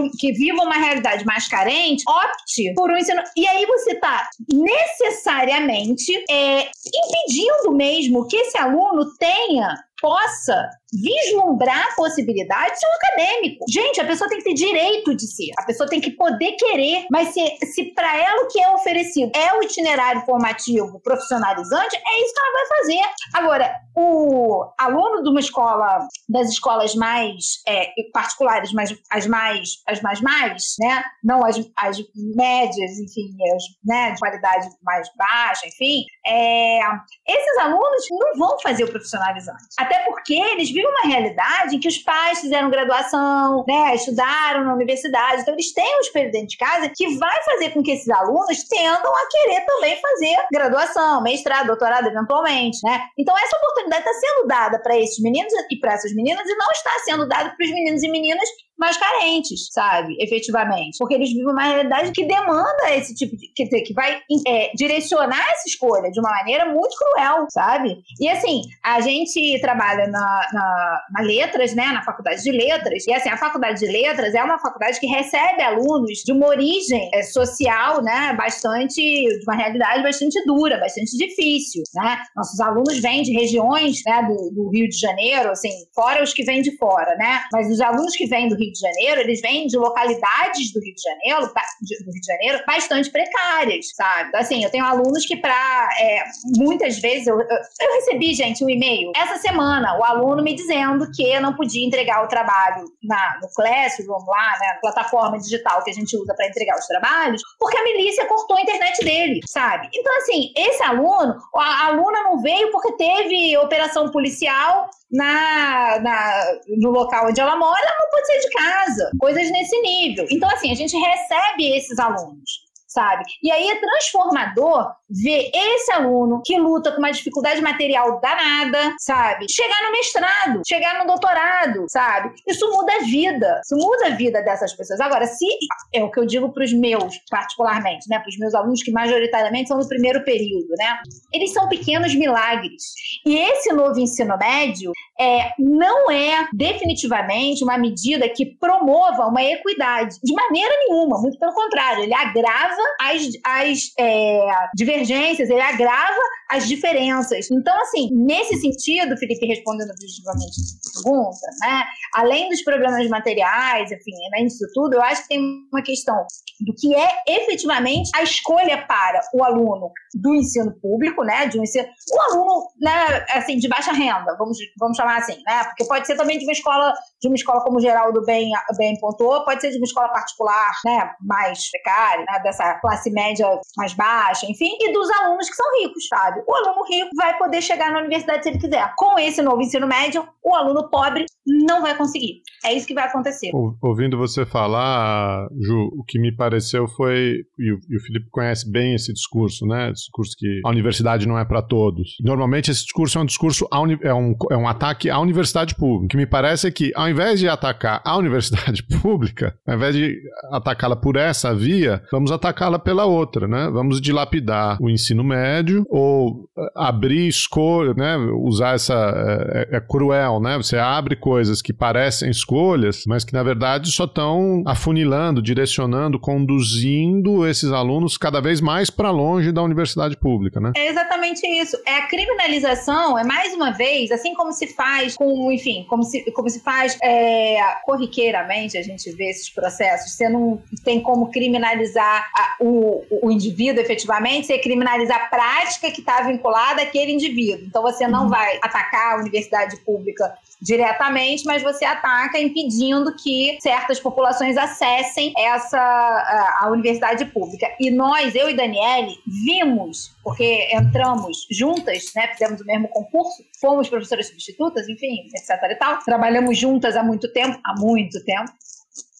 um, que viva uma realidade mais carente opte por um ensino. E aí você está necessariamente é, impedindo mesmo que esse aluno tenha possa vislumbrar possibilidades de ser um acadêmico. Gente, a pessoa tem que ter direito de ser, a pessoa tem que poder querer, mas se, se para ela o que é oferecido é o itinerário formativo profissionalizante, é isso que ela vai fazer. Agora, o aluno de uma escola, das escolas mais é, particulares, mas as mais, as mais mais, né? Não as, as médias, enfim, as, né, de qualidade mais baixa, enfim, é, esses alunos não vão fazer o profissionalizante. Até porque eles vivem uma realidade em que os pais fizeram graduação, né, estudaram na universidade, então eles têm um espelho dentro de casa que vai fazer com que esses alunos tendam a querer também fazer graduação, mestrado, doutorado, eventualmente, né? Então essa oportunidade está sendo dada para esses meninos e para essas meninas e não está sendo dada para os meninos e meninas mais carentes, sabe? Efetivamente. Porque eles vivem uma realidade que demanda esse tipo de. Quer dizer, que vai é, direcionar essa escolha de uma maneira muito cruel, sabe? E assim, a gente trabalha na, na, na letras, né? Na faculdade de letras. E assim, a faculdade de letras é uma faculdade que recebe alunos de uma origem é, social, né? Bastante. de uma realidade bastante dura, bastante difícil, né? Nossos alunos vêm de regiões né, do, do Rio de Janeiro, assim, fora os que vêm de fora, né? Mas os alunos que vêm do Rio de Janeiro, eles vêm de localidades do Rio de Janeiro, do Rio de Janeiro, bastante precárias, sabe? Então, assim, eu tenho alunos que para é, muitas vezes eu, eu, eu, recebi, gente, um e-mail essa semana, o aluno me dizendo que não podia entregar o trabalho na, no Classroom lá, né, plataforma digital que a gente usa para entregar os trabalhos, porque a milícia cortou a internet dele, sabe? Então, assim, esse aluno, a aluna não veio porque teve operação policial na, na, no local onde ela mora, ela não pode sair de casa. Coisas nesse nível. Então, assim, a gente recebe esses alunos sabe? E aí é transformador ver esse aluno que luta com uma dificuldade material danada, sabe? Chegar no mestrado, chegar no doutorado, sabe? Isso muda a vida, isso muda a vida dessas pessoas. Agora, se é o que eu digo para os meus, particularmente, né, para os meus alunos que majoritariamente são do primeiro período, né? Eles são pequenos milagres. E esse novo ensino médio é, não é definitivamente uma medida que promova uma equidade de maneira nenhuma, muito pelo contrário, ele agrava as, as é, divergências, ele agrava as diferenças. Então, assim, nesse sentido, Felipe, respondendo objetivamente a pergunta, né, além dos problemas materiais, enfim, além disso tudo, eu acho que tem uma questão do que é efetivamente a escolha para o aluno do ensino público, né, de um ensino, o aluno, né, assim, de baixa renda, vamos, vamos chamar assim, né, porque pode ser também de uma escola, de uma escola como Geraldo bem, bem pontuou, pode ser de uma escola particular, né, mais precária, né, dessa classe média mais baixa, enfim, e dos alunos que são ricos, sabe? O aluno rico vai poder chegar na universidade se ele quiser. Com esse novo ensino médio, o aluno pobre não vai conseguir. É isso que vai acontecer. Ouvindo você falar, Ju, o que me pareceu foi, e o, e o Felipe conhece bem esse discurso, né? Discurso que a universidade não é para todos. Normalmente esse discurso é um discurso, é um, é um ataque à universidade pública. O que me parece é que, ao invés de atacar a universidade pública, ao invés de atacá-la por essa via, vamos atacá-la pela outra, né? Vamos dilapidar o ensino médio ou eh, abrir escolha, né? Usar essa. É, é cruel, né? Você abre coisas que parecem escolhas, mas que na verdade só estão afunilando, direcionando, conduzindo esses alunos cada vez mais para longe da universidade pública, né? É exatamente isso. É a criminalização, é mais uma vez, assim como se faz com, enfim, como se, como se faz é, corriqueiramente, a gente vê esses processos. Você não tem como criminalizar a, o, o indivíduo efetivamente, você criminalizar a prática que está vinculada àquele indivíduo. Então você não uhum. vai atacar a universidade pública diretamente, mas você ataca impedindo que certas populações acessem essa a, a universidade pública. E nós, eu e Daniele, vimos, porque entramos juntas, né, fizemos o mesmo concurso, fomos professoras substitutas, enfim, etc e tal, trabalhamos juntas há muito tempo, há muito tempo,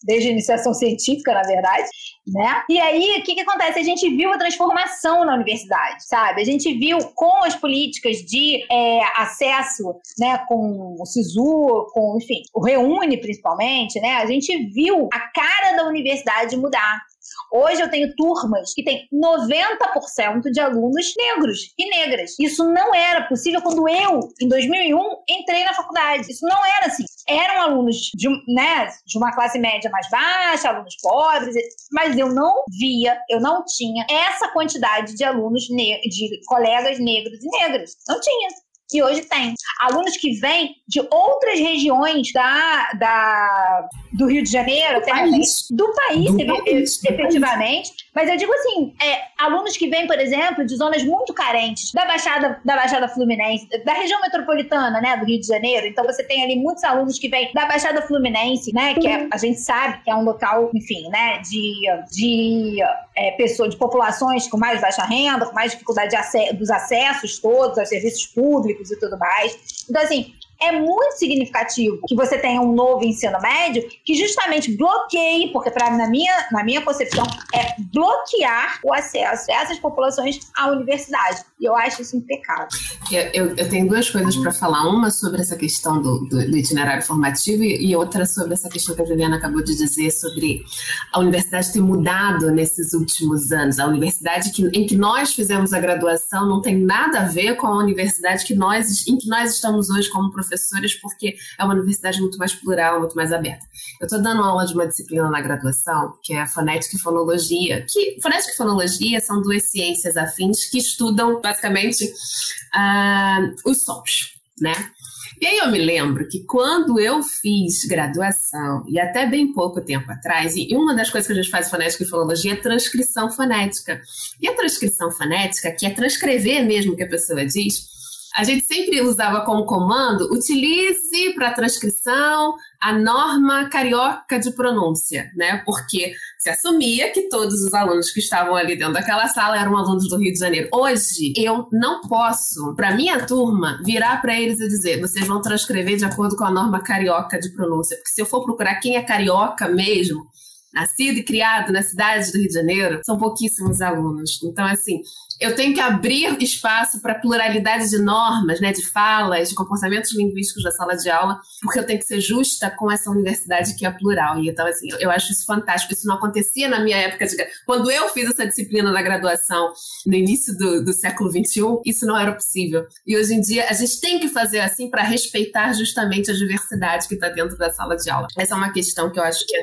desde a iniciação científica, na verdade, né? E aí, o que, que acontece? A gente viu a transformação na universidade, sabe? A gente viu com as políticas de é, acesso, né, com o SISU, com, enfim, o Reúne, principalmente, né? A gente viu a cara da universidade mudar. Hoje eu tenho turmas que tem 90% de alunos negros e negras. Isso não era possível quando eu, em 2001, entrei na faculdade. Isso não era assim. Eram alunos de, né, de uma classe média mais baixa, alunos pobres, mas eu não via, eu não tinha essa quantidade de alunos, de colegas negros e negras. Não tinha que hoje tem. Alunos que vêm de outras regiões da, da, do Rio de Janeiro, do país, do país, do país efetivamente. país. Mas eu digo assim, é, alunos que vêm, por exemplo, de zonas muito carentes, da Baixada, da Baixada Fluminense, da região metropolitana, né, do Rio de Janeiro. Então você tem ali muitos alunos que vêm da Baixada Fluminense, né, que é, a gente sabe que é um local, enfim, né, de, de é, pessoas, de populações com mais baixa renda, com mais dificuldade ac dos acessos todos aos serviços públicos e tudo mais. Então, assim, é muito significativo que você tenha um novo ensino médio que justamente bloqueie, porque para na minha, na minha concepção é bloquear o acesso dessas populações à universidade. E eu acho isso impecável. Eu, eu, eu tenho duas coisas para falar. Uma sobre essa questão do, do, do itinerário formativo e, e, outra sobre essa questão que a Juliana acabou de dizer sobre a universidade ter mudado nesses últimos anos. A universidade que, em que nós fizemos a graduação não tem nada a ver com a universidade que nós, em que nós estamos hoje como professores, porque é uma universidade muito mais plural, muito mais aberta. Eu estou dando aula de uma disciplina na graduação, que é a fonética e fonologia. Que, fonética e fonologia são duas ciências afins que estudam, basicamente, uh, os sons, né? E aí eu me lembro que quando eu fiz graduação, e até bem pouco tempo atrás, e uma das coisas que a gente faz fonética e fonologia é transcrição fonética. E a transcrição fonética, que é transcrever mesmo o que a pessoa diz, a gente sempre usava como comando: utilize para transcrição a norma carioca de pronúncia, né? Porque se assumia que todos os alunos que estavam ali dentro daquela sala eram alunos do Rio de Janeiro. Hoje, eu não posso, para minha turma, virar para eles e dizer: vocês vão transcrever de acordo com a norma carioca de pronúncia. Porque se eu for procurar quem é carioca mesmo, nascido e criado na cidade do Rio de Janeiro, são pouquíssimos alunos. Então, assim, eu tenho que abrir espaço para pluralidade de normas, né, de falas, de comportamentos linguísticos da sala de aula, porque eu tenho que ser justa com essa universidade que é plural. E então, assim, eu acho isso fantástico. Isso não acontecia na minha época de. Quando eu fiz essa disciplina na graduação, no início do, do século XXI, isso não era possível. E hoje em dia, a gente tem que fazer assim para respeitar justamente a diversidade que está dentro da sala de aula. Essa é uma questão que eu acho que,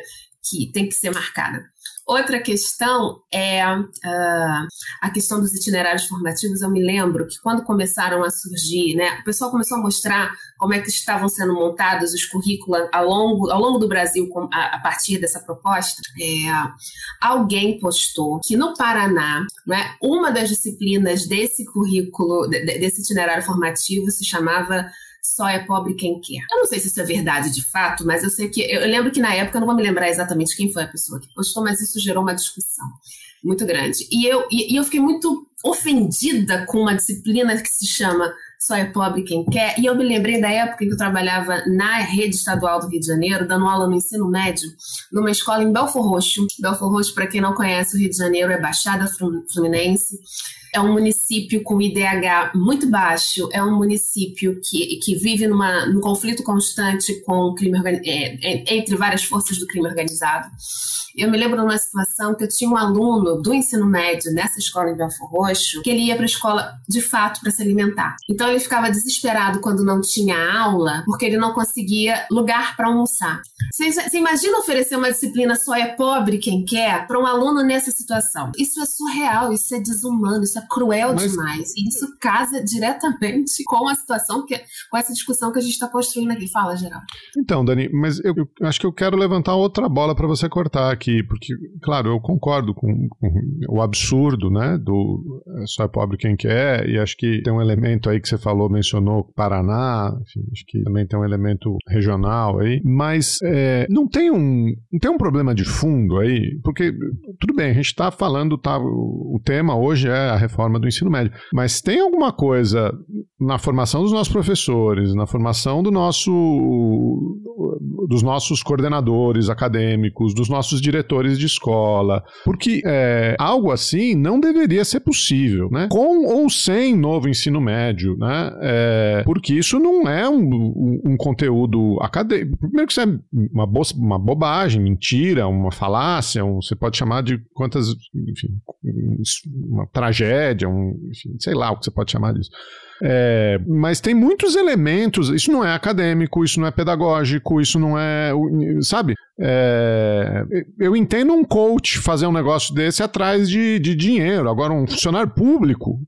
que tem que ser marcada. Outra questão é uh, a questão dos itinerários formativos. Eu me lembro que quando começaram a surgir, né, o pessoal começou a mostrar como é que estavam sendo montados os currículos ao longo, ao longo do Brasil a, a partir dessa proposta. É, alguém postou que no Paraná, né, uma das disciplinas desse currículo, desse itinerário formativo se chamava só é pobre quem quer. Eu não sei se isso é verdade de fato, mas eu sei que. Eu lembro que na época, eu não vou me lembrar exatamente quem foi a pessoa que postou, mas isso gerou uma discussão muito grande. E eu, e, e eu fiquei muito ofendida com uma disciplina que se chama só é pobre quem quer. E eu me lembrei da época em que eu trabalhava na rede estadual do Rio de Janeiro, dando aula no ensino médio, numa escola em Belfor Roxo. Belfor Roxo, para quem não conhece, o Rio de Janeiro é Baixada Fluminense. É um município com IDH muito baixo, é um município que, que vive numa, num conflito constante com o crime é, entre várias forças do crime organizado. Eu me lembro de uma situação que eu tinha um aluno do ensino médio nessa escola em Belfor Roxo, que ele ia para a escola de fato para se alimentar. Então ele ficava desesperado quando não tinha aula, porque ele não conseguia lugar para almoçar. Você, você imagina oferecer uma disciplina só é pobre quem quer para um aluno nessa situação? Isso é surreal, isso é desumano, isso é cruel Mas... demais. E isso casa diretamente com a situação, que, com essa discussão que a gente está construindo aqui. Fala, Geraldo. Então, Dani, mas eu, eu acho que eu quero levantar outra bola para você cortar aqui, porque, claro, eu concordo com, com, o absurdo, né, do é só é pobre quem quer, e acho que tem um elemento aí que você falou, mencionou Paraná, enfim, acho que também tem um elemento regional aí, mas é, não tem um não tem um problema de fundo aí, porque tudo bem, a gente está falando, tá, o, tema hoje é a reforma do ensino médio, mas tem alguma coisa na formação dos nossos professores, na formação do nosso dos nossos coordenadores acadêmicos, dos nossos diretores de escola, porque é, algo assim não deveria ser possível, né? Com ou sem novo ensino médio, né? É, porque isso não é um, um, um, conteúdo acadêmico. Primeiro que isso é uma, bo uma bobagem, mentira, uma falácia, um, você pode chamar de quantas, enfim, uma tragédia, um, enfim, sei lá o que você pode chamar disso. É, mas tem muitos elementos. Isso não é acadêmico, isso não é pedagógico, isso não é. Sabe? É, eu entendo um coach fazer um negócio desse atrás de, de dinheiro. Agora, um funcionário público,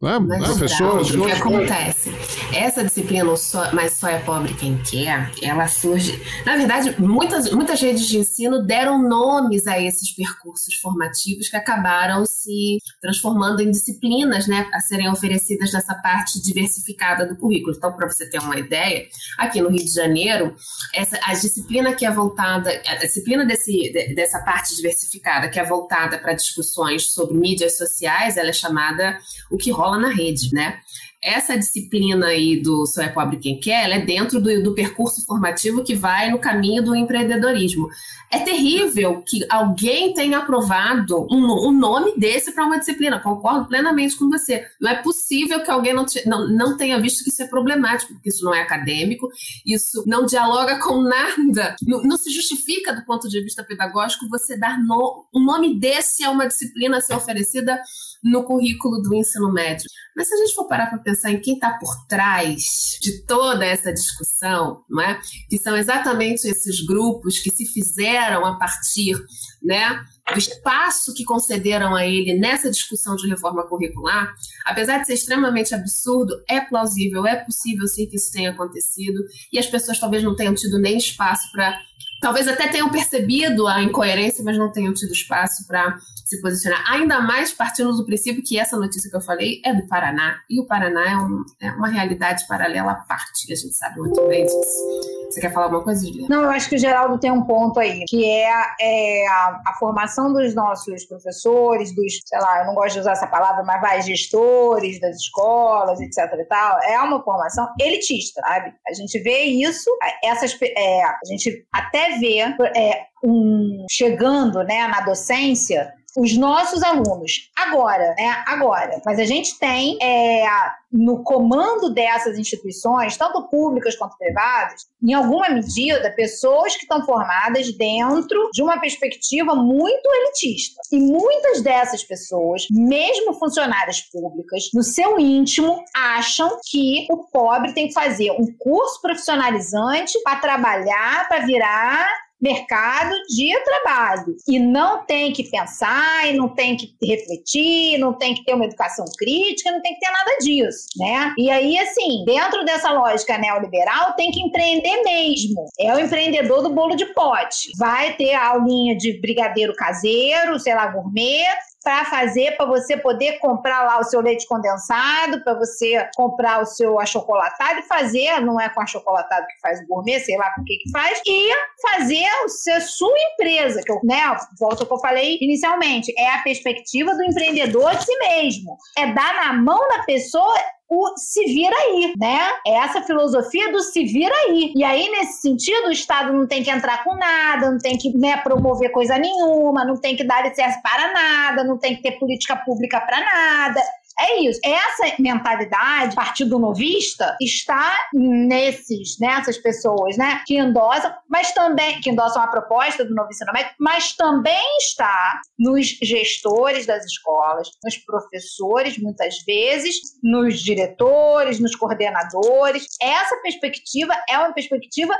né? Mas, professor. O que acontece? Essa disciplina, só, mas só é pobre quem quer, ela surge. Na verdade, muitas, muitas redes de ensino deram nomes a esses percursos formativos que acabaram se transformando em disciplinas, né? A serem oferecidas nessa parte diversificada do currículo. Então, para você ter uma ideia, aqui no Rio de Janeiro, essa, a disciplina que é voltada a disciplina desse, dessa parte diversificada, que é voltada para discussões sobre mídias sociais, ela é chamada O que rola na rede, né? Essa disciplina aí do Só é Pobre Quem Quer, ela é dentro do, do percurso formativo que vai no caminho do empreendedorismo. É terrível que alguém tenha aprovado um, um nome desse para uma disciplina. Concordo plenamente com você. Não é possível que alguém não, te, não, não tenha visto que isso é problemático, porque isso não é acadêmico, isso não dialoga com nada, não, não se justifica do ponto de vista pedagógico você dar no, um nome desse a uma disciplina ser oferecida no currículo do ensino médio. Mas se a gente for parar para pensar em quem está por trás de toda essa discussão, não é? que são exatamente esses grupos que se fizeram a partir né, do espaço que concederam a ele nessa discussão de reforma curricular, apesar de ser extremamente absurdo, é plausível, é possível sim que isso tenha acontecido, e as pessoas talvez não tenham tido nem espaço para talvez até tenham percebido a incoerência, mas não tenham tido espaço para se posicionar. Ainda mais partindo do princípio que essa notícia que eu falei é do Paraná, e o Paraná é, um, é uma realidade paralela à parte, a gente sabe muito bem disso. Você quer falar alguma coisa, Juliana? Não, eu acho que o Geraldo tem um ponto aí, que é, é a, a, formação dos nossos professores, dos, sei lá, eu não gosto de usar essa palavra, mas vai, gestores das escolas, etc e tal, é uma formação elitista, sabe? A gente vê isso, essas, é, a gente até vê é, um, chegando né, na docência os nossos alunos. Agora, né? Agora. Mas a gente tem é, no comando dessas instituições, tanto públicas quanto privadas, em alguma medida, pessoas que estão formadas dentro de uma perspectiva muito elitista. E muitas dessas pessoas, mesmo funcionárias públicas, no seu íntimo, acham que o pobre tem que fazer um curso profissionalizante para trabalhar, para virar mercado de trabalho. E não tem que pensar, e não tem que refletir, não tem que ter uma educação crítica, não tem que ter nada disso, né? E aí, assim, dentro dessa lógica neoliberal, tem que empreender mesmo. É o empreendedor do bolo de pote. Vai ter a aulinha de brigadeiro caseiro, sei lá, gourmet, para fazer, para você poder comprar lá o seu leite condensado, para você comprar o seu achocolatado e fazer, não é com achocolatado que faz o gourmet, sei lá com o que que faz, e fazer a sua empresa, que eu, né, volta ao que eu falei inicialmente, é a perspectiva do empreendedor de si mesmo. É dar na mão da pessoa o se vira aí, né? É essa filosofia do se vira aí. E aí, nesse sentido, o Estado não tem que entrar com nada, não tem que né, promover coisa nenhuma, não tem que dar licença para nada, não tem que ter política pública para nada. É isso. Essa mentalidade, partido novista, está nesses, nessas pessoas, né? Que endossam, mas também, que endossam a proposta do novo ensino médio, mas também está nos gestores das escolas, nos professores, muitas vezes, nos diretores, nos coordenadores. Essa perspectiva é uma perspectiva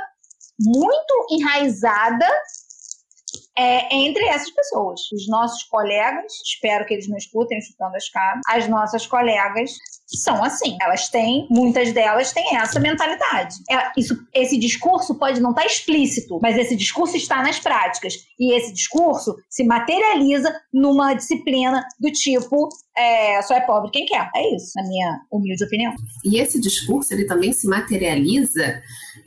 muito enraizada é, entre essas pessoas. Os nossos colegas, espero que eles não escutem chutando as escada, as nossas colegas são assim. Elas têm, muitas delas têm essa mentalidade. É, isso, esse discurso pode não estar explícito, mas esse discurso está nas práticas. E esse discurso se materializa numa disciplina do tipo é, só é pobre quem quer. É isso, na minha humilde opinião. E esse discurso ele também se materializa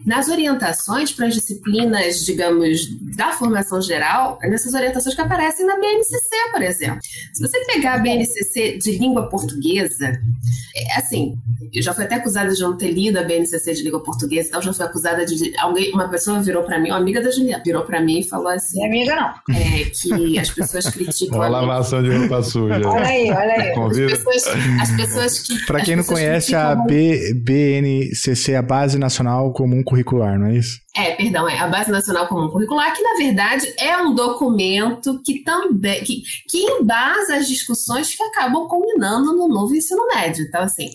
nas orientações para as disciplinas, digamos, da formação geral, nessas orientações que aparecem na BNCC, por exemplo. Se você pegar a BNCC de língua portuguesa, é, assim, eu já fui até acusada de não ter lido a BNCC de língua portuguesa, então já fui acusada de alguém, uma pessoa virou para mim, uma amiga da Juliana, virou para mim e falou assim, Minha amiga não, é, que as pessoas criticam. Uma lavação de roupa suja. olha aí, olha aí. As pessoas, as pessoas que. Para quem não conhece a B, BNCC, a Base Nacional Comum Curricular, não é isso? É, perdão, é a Base Nacional Comum Curricular, que na verdade é um documento que também que, que embasa as discussões que acabam culminando no novo ensino médio. Então, assim,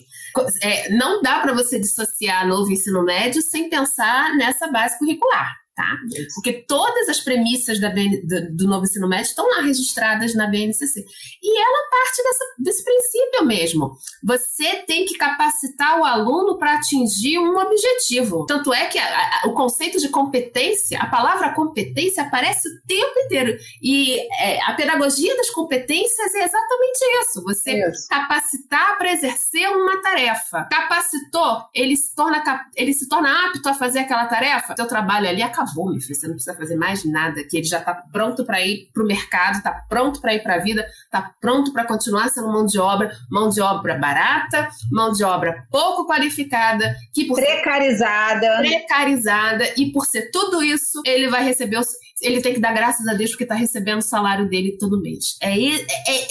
é, não dá para você dissociar novo ensino médio sem pensar nessa base curricular. Tá? Porque todas as premissas BN, do, do, novo ensino médio estão lá registradas na BNCC. E ela parte dessa, desse princípio mesmo. Você tem que capacitar o aluno para atingir um objetivo. Tanto é que a, a, o conceito de competência, a palavra competência aparece o tempo inteiro. E é, a pedagogia das competências é exatamente isso. Você isso. capacitar para exercer uma tarefa. Capacitou, ele se torna, ele se torna apto a fazer aquela tarefa. Seu trabalho ali acabou acabou, meu filho, você não precisa fazer mais nada, que ele já está pronto para ir para o mercado, está pronto para ir para a vida, está pronto para continuar sendo mão de obra, mão de obra barata, mão de obra pouco qualificada, que por precarizada, precarizada e por ser tudo isso, ele vai receber o, ele tem que dar graças a Deus porque está recebendo o salário dele todo mês. É, é, é,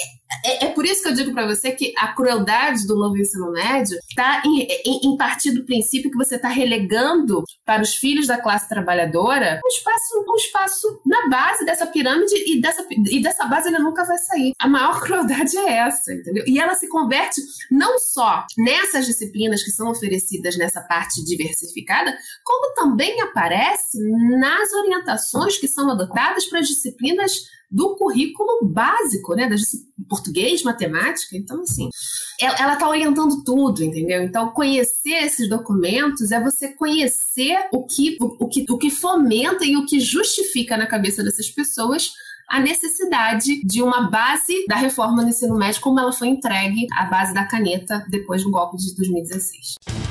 é, é por isso que eu digo para você que a crueldade do novo ensino médio está em, em, em partir do princípio que você está relegando para os filhos da classe trabalhadora um espaço, um espaço na base dessa pirâmide e dessa, e dessa base ele nunca vai sair. A maior crueldade é essa, entendeu? E ela se converte não só nessas disciplinas que são oferecidas nessa parte diversificada, como também aparece nas orientações que são adotadas para as disciplinas do currículo básico, né? Das, português, matemática. Então, assim, ela está orientando tudo, entendeu? Então, conhecer esses documentos é você conhecer o que, o, o, que, o que fomenta e o que justifica na cabeça dessas pessoas a necessidade de uma base da reforma no ensino médio, como ela foi entregue à base da caneta depois do golpe de 2016.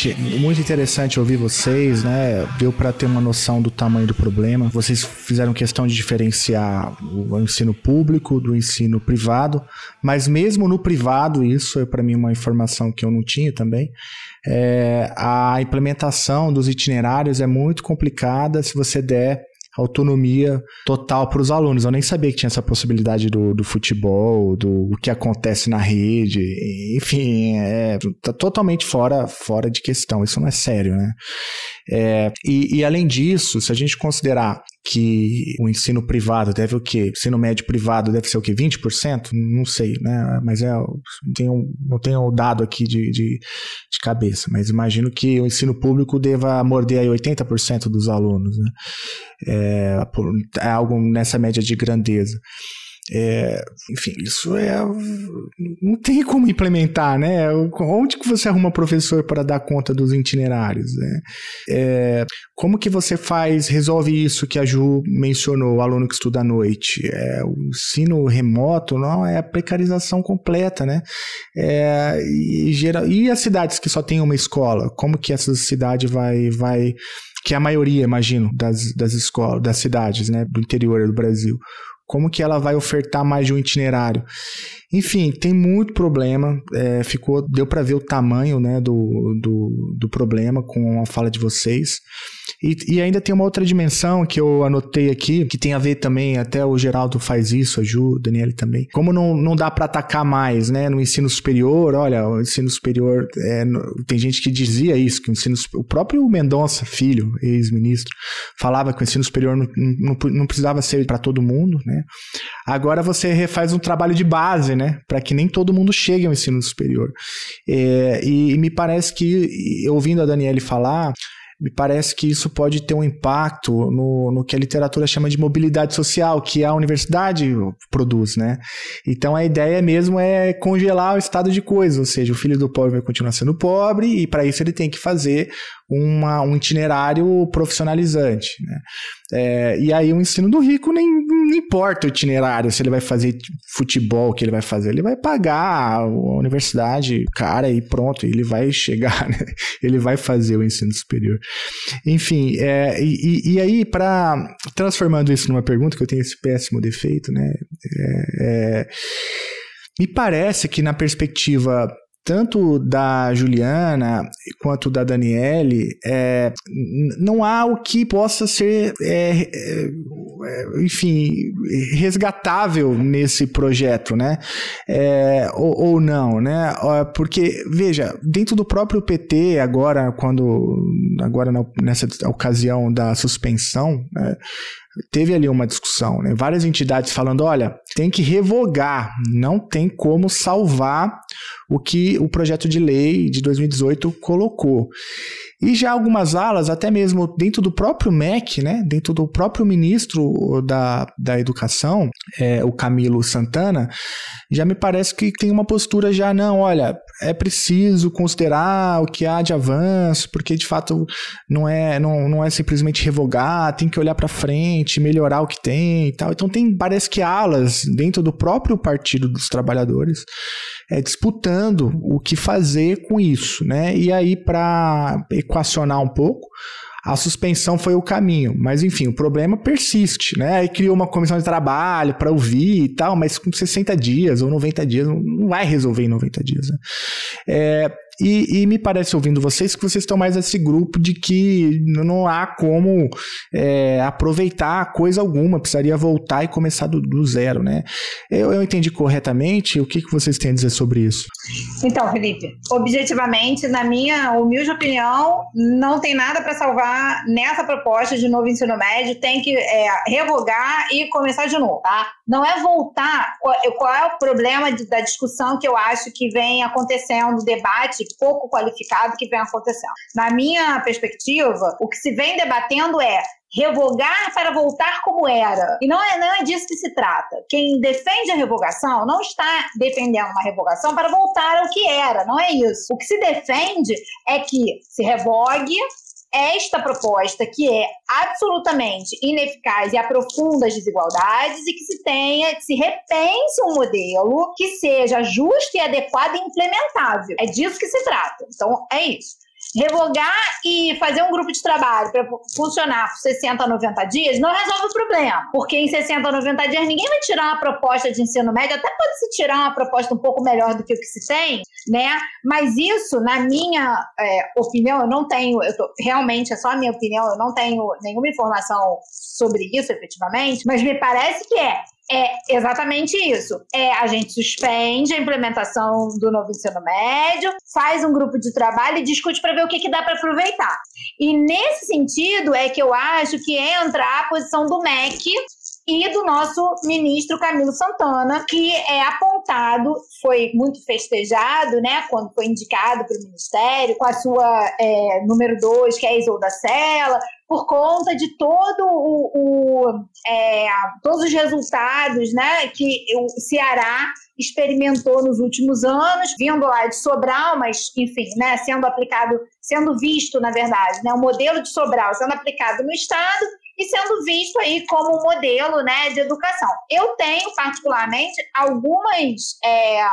Gente, muito interessante ouvir vocês, né? Deu para ter uma noção do tamanho do problema. Vocês fizeram questão de diferenciar o ensino público do ensino privado, mas mesmo no privado, isso é para mim uma informação que eu não tinha também. É, a implementação dos itinerários é muito complicada se você der autonomia total para os alunos. Eu nem sabia que tinha essa possibilidade do, do futebol, do que acontece na rede, enfim, é tá totalmente fora, fora de questão. Isso não é sério, né? É, e, e, além disso, se a gente considerar que o ensino privado deve o quê? Ensino médio privado deve ser o quê? 20%? Não sei, né? Mas é, tenho, não tenho o dado aqui de, de, de, cabeça, mas imagino que o ensino público deva morder aí 80% dos alunos, né? É, é algo nessa média de grandeza. É, enfim, isso é. Não tem como implementar, né? Onde que você arruma professor para dar conta dos itinerários, né? É, como que você faz, resolve isso que a Ju mencionou, o aluno que estuda à noite? É, o ensino remoto não é a precarização completa, né? É, e, geral, e as cidades que só tem uma escola? Como que essa cidade vai. vai que é a maioria, imagino, das, das escolas, das cidades, né, do interior do Brasil como que ela vai ofertar mais de um itinerário. Enfim, tem muito problema. É, ficou, deu para ver o tamanho né, do, do, do, problema com a fala de vocês. E, e, ainda tem uma outra dimensão que eu anotei aqui, que tem a ver também, até o Geraldo faz isso, a Ju, o Daniele também. Como não, não dá para atacar mais né, no ensino superior, olha, o ensino superior, é, tem gente que dizia isso, que o ensino o próprio Mendonça, filho, ex-ministro, falava que o ensino superior não, não, não precisava ser para todo mundo, né? Agora você refaz um trabalho de base, né? Para que nem todo mundo chegue ao ensino superior. É, e, e me parece que, ouvindo a Daniele falar, me parece que isso pode ter um impacto no, no que a literatura chama de mobilidade social, que a universidade produz, né? Então a ideia mesmo é congelar o estado de coisas, ou seja, o filho do pobre vai continuar sendo pobre e para isso ele tem que fazer uma, um itinerário profissionalizante. Né? É, e aí o ensino do rico nem, não importa o itinerário, se ele vai fazer futebol, o que ele vai fazer, ele vai pagar a universidade cara e pronto, ele vai chegar, né? ele vai fazer o ensino superior. Enfim, é, e, e aí para transformando isso numa pergunta, que eu tenho esse péssimo defeito, né? É, é me parece que na perspectiva tanto da Juliana quanto da Daniele, é, não há o que possa ser, é, é, é enfim, resgatável nesse projeto, né? É, ou, ou, não, né? Porque, veja, dentro do próprio PT, agora, quando, agora nessa ocasião da suspensão, né, teve ali uma discussão, né? Várias entidades falando, olha, tem que revogar, não tem como salvar o que o projeto de lei de 2018 colocou. E já algumas alas, até mesmo dentro do próprio MEC, né, dentro do próprio ministro da, da Educação, é, o Camilo Santana, já me parece que tem uma postura já, não, olha, é preciso considerar o que há de avanço, porque de fato não é, não, não é simplesmente revogar, tem que olhar para frente, melhorar o que tem e tal. Então tem, parece que alas dentro do próprio Partido dos Trabalhadores é, disputando o que fazer com isso, né? E aí, para equacionar um pouco, a suspensão foi o caminho. Mas, enfim, o problema persiste, né? Aí criou uma comissão de trabalho para ouvir e tal, mas com 60 dias ou 90 dias não vai resolver em 90 dias. Né? É, e, e, me parece, ouvindo vocês, que vocês estão mais nesse grupo de que não há como é, aproveitar coisa alguma, precisaria voltar e começar do, do zero, né? Eu, eu, entendi corretamente? O que, que vocês têm a dizer sobre isso? Então, Felipe, objetivamente, na minha humilde opinião, não tem nada para salvar nessa proposta de novo ensino médio, tem que é, revogar e começar de novo, tá? Não é voltar. Qual é o problema da discussão que eu acho que vem acontecendo, debate pouco qualificado que vem acontecendo. Na minha perspectiva, o que se vem debatendo é revogar para voltar como era. E não é, não é disso que se trata. Quem defende a revogação não está defendendo uma revogação para voltar ao que era, não é isso. O que se defende é que se revogue esta proposta que é absolutamente ineficaz e aprofunda as desigualdades e que se tenha, que se repense um modelo que seja justo e adequado e implementável. É disso que se trata. Então, é isso revogar e fazer um grupo de trabalho para funcionar por 60 a 90 dias não resolve o problema. Porque em 60 a 90 dias ninguém vai tirar uma proposta de ensino médio, até pode se tirar uma proposta um pouco melhor do que o que se tem, né? Mas isso, na minha é, opinião, eu não tenho, eu tô, realmente é só a minha opinião, eu não tenho nenhuma informação sobre isso efetivamente, mas me parece que é é exatamente isso. É, a gente suspende a implementação do novo ensino médio, faz um grupo de trabalho e discute para ver o que, que dá para aproveitar. E nesse sentido é que eu acho que entra a posição do MEC e do nosso ministro Camilo Santana, que é apontado, foi muito festejado, né, quando foi indicado para o ministério, com a sua é, número dois, que é a Isolda Sela, por conta de todo o, o é, todos os resultados né, que o Ceará experimentou nos últimos anos, vindo lá de Sobral, mas enfim, né, sendo aplicado, sendo visto, na verdade, né, o modelo de Sobral sendo aplicado no estado e sendo visto aí como modelo né, de educação. Eu tenho, particularmente, algumas, é,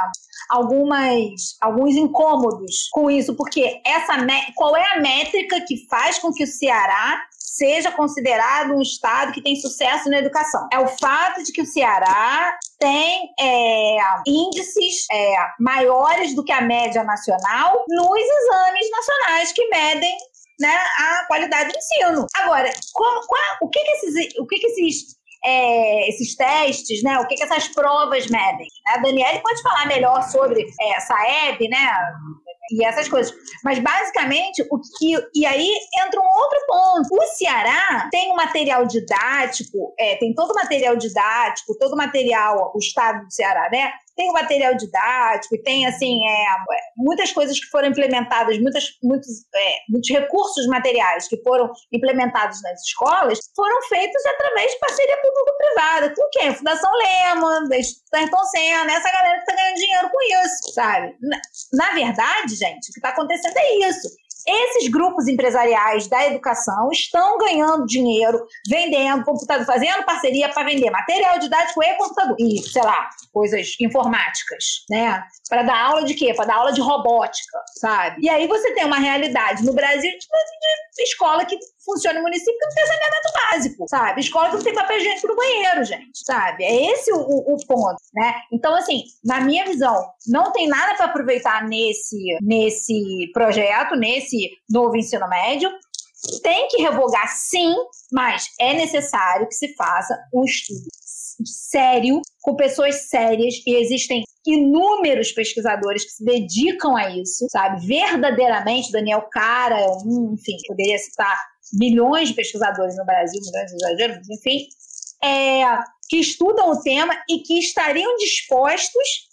algumas, alguns incômodos com isso, porque essa qual é a métrica que faz com que o Ceará seja considerado um estado que tem sucesso na educação. É o fato de que o Ceará tem é, índices é, maiores do que a média nacional nos exames nacionais que medem né, a qualidade do ensino. Agora, qual, o que, que esses, o que, que esses, é, esses testes, né, o que, que essas provas medem? A Daniele pode falar melhor sobre é, essa EB, né, e essas coisas. Mas basicamente o que e aí entra um outro ponto. O Ceará tem um material didático, é, tem todo o material didático, todo o material, o estado do Ceará, né? Tem o material didático e tem assim é, muitas coisas que foram implementadas, muitas, muitos, é, muitos recursos materiais que foram implementados nas escolas foram feitos através de parceria público-privada. Com quem? Fundação Lehman, Ayrton Senna, essa galera que está ganhando dinheiro com isso, sabe? Na, na verdade, gente, o que está acontecendo é isso. Esses grupos empresariais da educação estão ganhando dinheiro vendendo computador, fazendo parceria para vender material didático e computador. E, sei lá, coisas informáticas, né? Para dar aula de quê? Para dar aula de robótica, sabe? E aí você tem uma realidade no Brasil de, de escola que funciona no município que não tem saneamento básico, sabe? Escola que não tem papel higiênico no banheiro, gente, sabe? É esse o, o, o ponto, né? Então, assim, na minha visão, não tem nada para aproveitar nesse, nesse projeto, nesse novo ensino médio. Tem que revogar, sim, mas é necessário que se faça um estudo sério, com pessoas sérias, e existem inúmeros pesquisadores que se dedicam a isso, sabe? Verdadeiramente, Daniel Cara é enfim, poderia citar milhões de pesquisadores no Brasil, milhões de exageros, enfim, é, que estudam o tema e que estariam dispostos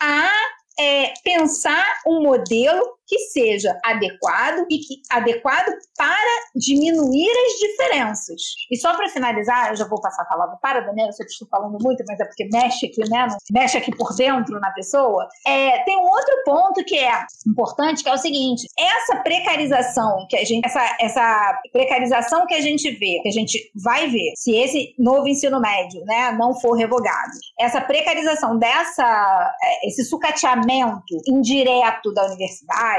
a é, pensar um modelo que seja adequado e que adequado para diminuir as diferenças. E só para finalizar, eu já vou passar a palavra para a Daniela, eu estou falando muito, mas é porque mexe aqui, né? Mexe aqui por dentro na pessoa. É, tem um outro ponto que é importante, que é o seguinte: essa precarização que a gente, essa, essa precarização que a gente vê, que a gente vai ver, se esse novo ensino médio, né, não for revogado, essa precarização dessa, é, esse sucateamento indireto da universidade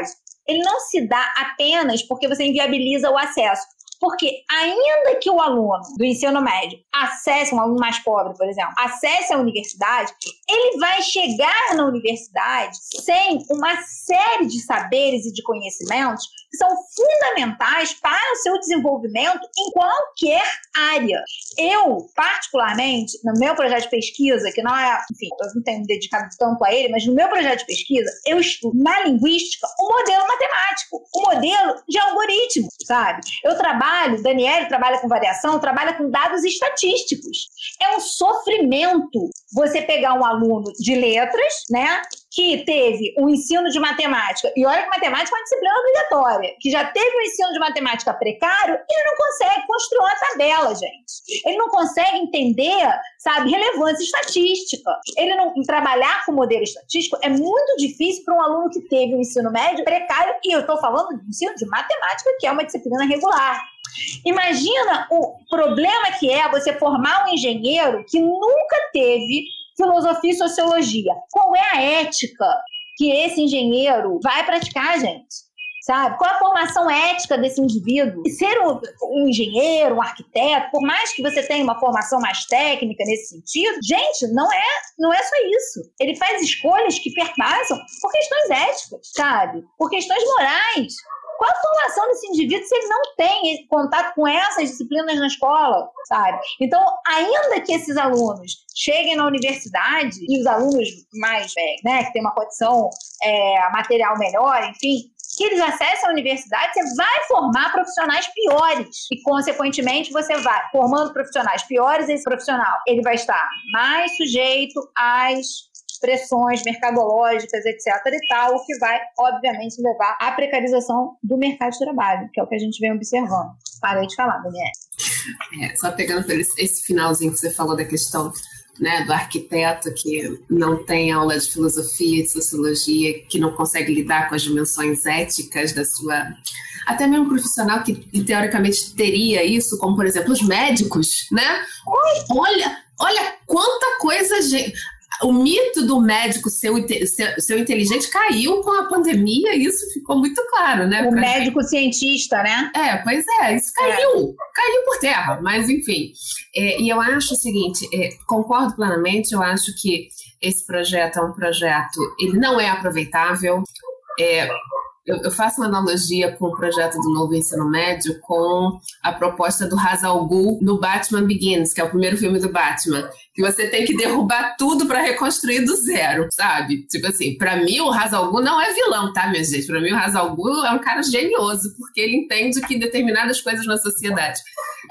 ele não se dá apenas porque você inviabiliza o acesso. Porque ainda que o aluno do ensino médio acesse, um aluno mais pobre, por exemplo, acesse a universidade, ele vai chegar na universidade sem uma série de saberes e de conhecimentos são fundamentais para o seu desenvolvimento em qualquer área. Eu, particularmente, no meu projeto de pesquisa, que não é, enfim, eu não tenho me dedicado tanto a ele, mas no meu projeto de pesquisa, eu estudo na linguística o modelo matemático, o modelo de algoritmo, sabe? Eu trabalho, Daniele trabalha com variação, trabalha com dados estatísticos. É um sofrimento você pegar um aluno de letras, né, que teve um ensino de matemática, e olha que matemática é uma disciplina obrigatória, que já teve um ensino de matemática precário, ele não consegue construir uma tabela, gente. Ele não consegue entender, sabe, relevância estatística. Ele não trabalhar com modelo estatístico é muito difícil para um aluno que teve um ensino médio precário, e eu estou falando de ensino de matemática, que é uma disciplina regular. Imagina o problema que é você formar um engenheiro que nunca teve filosofia e sociologia. Qual é a ética que esse engenheiro vai praticar, gente? Sabe? Qual a formação ética desse indivíduo? E ser um, um, engenheiro, um arquiteto, por mais que você tenha uma formação mais técnica nesse sentido, gente, não é, não é só isso. Ele faz escolhas que perpassam por questões éticas, sabe? Por questões morais. Qual a formação desse indivíduo se ele não tem contato com essas disciplinas na escola, sabe? Então, ainda que esses alunos cheguem na universidade e os alunos mais, é, né, que têm uma condição é, material melhor, enfim, que eles acessem a universidade, você vai formar profissionais piores. E, consequentemente, você vai formando profissionais piores, esse profissional ele vai estar mais sujeito às pressões mercadológicas, etc. e tal, o que vai, obviamente, levar à precarização do mercado de trabalho, que é o que a gente vem observando. Parei de falar, Daniela. É, só pegando por esse finalzinho que você falou da questão né, do arquiteto que não tem aula de filosofia, de sociologia, que não consegue lidar com as dimensões éticas da sua. Até mesmo um profissional que teoricamente teria isso, como por exemplo os médicos, né? Olha, olha quanta coisa. Gente o mito do médico ser, ser, ser inteligente caiu com a pandemia, isso ficou muito claro, né? O médico cientista, né? É, pois é, isso caiu, é. caiu por terra, mas enfim. É, e eu acho o seguinte, é, concordo plenamente, eu acho que esse projeto é um projeto, ele não é aproveitável, é, eu, eu, faço uma analogia com o projeto do novo ensino médio com a proposta do Hazal Ghul no Batman Begins, que é o primeiro filme do Batman, que você tem que derrubar tudo para reconstruir do zero, sabe? Tipo assim, para mim o Hazal Ghul não é vilão, tá, minha gente? Para mim o Hazal Ghul é um cara genioso, porque ele entende que determinadas coisas na sociedade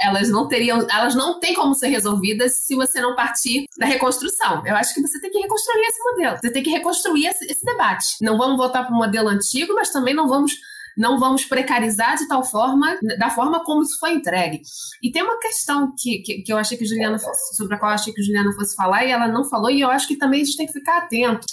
elas não teriam, elas não têm como ser resolvidas se você não partir da reconstrução. Eu acho que você tem que reconstruir esse modelo. Você tem que reconstruir esse, esse debate. Não vamos voltar para o modelo antigo, mas também não vamos não vamos precarizar de tal forma, da forma como isso foi entregue. E tem uma questão que, que, que eu achei que Juliana sobre a qual eu achei que Juliana fosse falar e ela não falou, e eu acho que também a gente tem que ficar atento.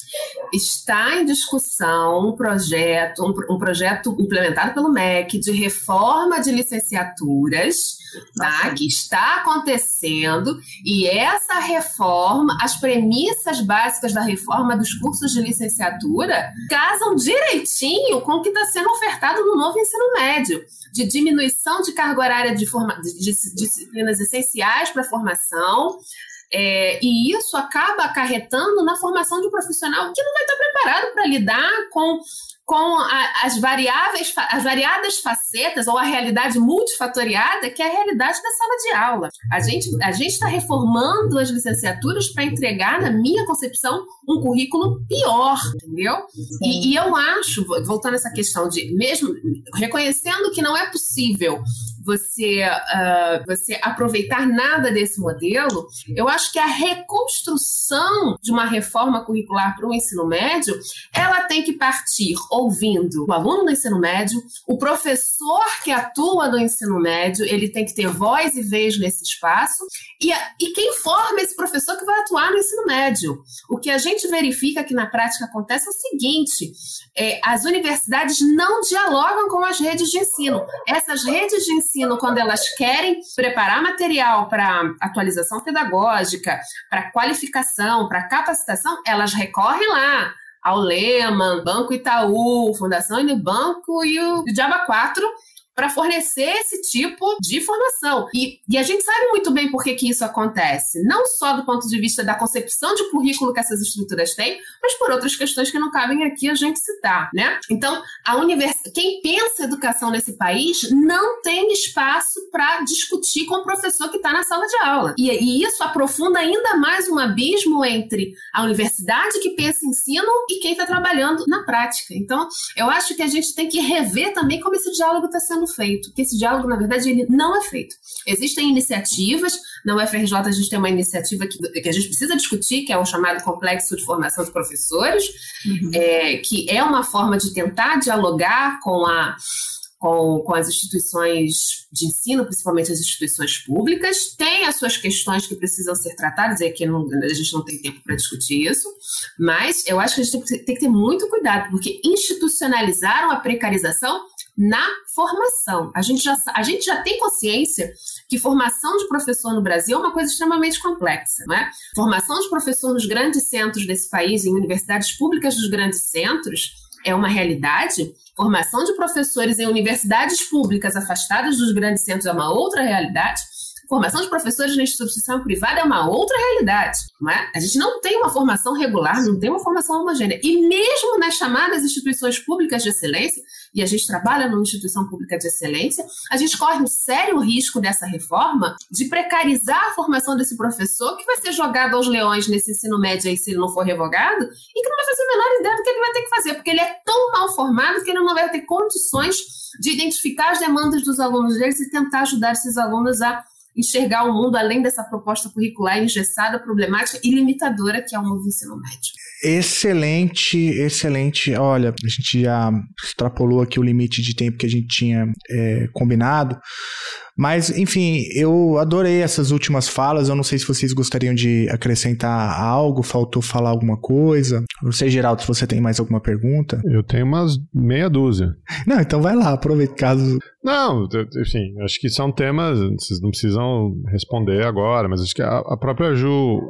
Está em discussão um projeto, um, um projeto implementado pelo MEC de reforma de licenciaturas tá? Que está acontecendo e essa reforma, as premissas básicas da reforma dos cursos de licenciatura casam direitinho com o que está sendo ofertado no novo ensino médio, de diminuição de carga horária de, forma, de, de disciplinas essenciais para a formação, é, e isso acaba acarretando na formação de um profissional que não vai estar preparado para lidar com com a, as variáveis, as variadas facetas ou a realidade multifatoriada que é a realidade da sala de aula. A gente a está reformando as licenciaturas para entregar, na minha concepção, um currículo pior, entendeu? E, e, eu acho, voltando a essa questão de mesmo reconhecendo que não é possível você, uh, você aproveitar nada desse modelo, eu acho que a reconstrução de uma reforma curricular para o ensino médio, ela tem que partir ouvindo o aluno do ensino médio, o professor que atua no ensino médio, ele tem que ter voz e vez nesse espaço, e, e quem forma esse professor que vai atuar no ensino médio. O que a gente verifica que na prática acontece é o seguinte: é, as universidades não dialogam com as redes de ensino. Essas redes de ensino ensino, quando elas querem preparar material para atualização pedagógica, para qualificação, para capacitação, elas recorrem lá ao Lehman, Banco Itaú, Fundação Unibanco e o Diaba 4 para fornecer esse tipo de formação. E, e, a gente sabe muito bem por que, que isso acontece, não só do ponto de vista da concepção de currículo que essas estruturas têm, mas por outras questões que não cabem aqui a gente citar, né? Então, a univers... quem pensa educação nesse país não tem espaço para discutir com o professor que está na sala de aula. E, e isso aprofunda ainda mais um abismo entre a universidade que pensa ensino e quem está trabalhando na prática. Então, eu acho que a gente tem que rever também como esse diálogo está sendo feito, que esse diálogo, na verdade, ele não é feito. Existem iniciativas, na UFRJ a gente tem uma iniciativa que, que a gente precisa discutir, que é o chamado Complexo de Formação de Professores, uhum. é, que é uma forma de tentar dialogar com a com, com, as instituições de ensino, principalmente as instituições públicas, tem as suas questões que precisam ser tratadas, e aqui não, a gente não tem tempo para discutir isso, mas eu acho que a gente tem que, tem que ter muito cuidado, porque institucionalizaram a precarização na formação. A gente, já, a gente já tem consciência que formação de professor no Brasil é uma coisa extremamente complexa. Né? Formação de professor nos grandes centros desse país, em universidades públicas dos grandes centros, é uma realidade. Formação de professores em universidades públicas afastadas dos grandes centros é uma outra realidade. Formação de professores na instituição privada é uma outra realidade. Não é? A gente não tem uma formação regular, não tem uma formação homogênea. E mesmo nas chamadas instituições públicas de excelência, e a gente trabalha numa instituição pública de excelência, a gente corre um sério risco dessa reforma de precarizar a formação desse professor que vai ser jogado aos leões nesse ensino médio aí se ele não for revogado e que não vai fazer a menor ideia do que ele vai ter que fazer, porque ele é tão mal formado que ele não vai ter condições de identificar as demandas dos alunos deles e tentar ajudar esses alunos a enxergar o mundo além dessa proposta curricular engessada, problemática e limitadora que é o novo ensino médio. Excelente, excelente. Olha, a gente já extrapolou aqui o limite de tempo que a gente tinha é, combinado. Mas, enfim, eu adorei essas últimas falas. Eu não sei se vocês gostariam de acrescentar algo, faltou falar alguma coisa. Não sei, Geraldo, se você tem mais alguma pergunta. Eu tenho umas meia dúzia. Não, então vai lá, aproveita caso. Não, enfim, acho que são temas, vocês não precisam responder agora, mas acho que a, a própria Ju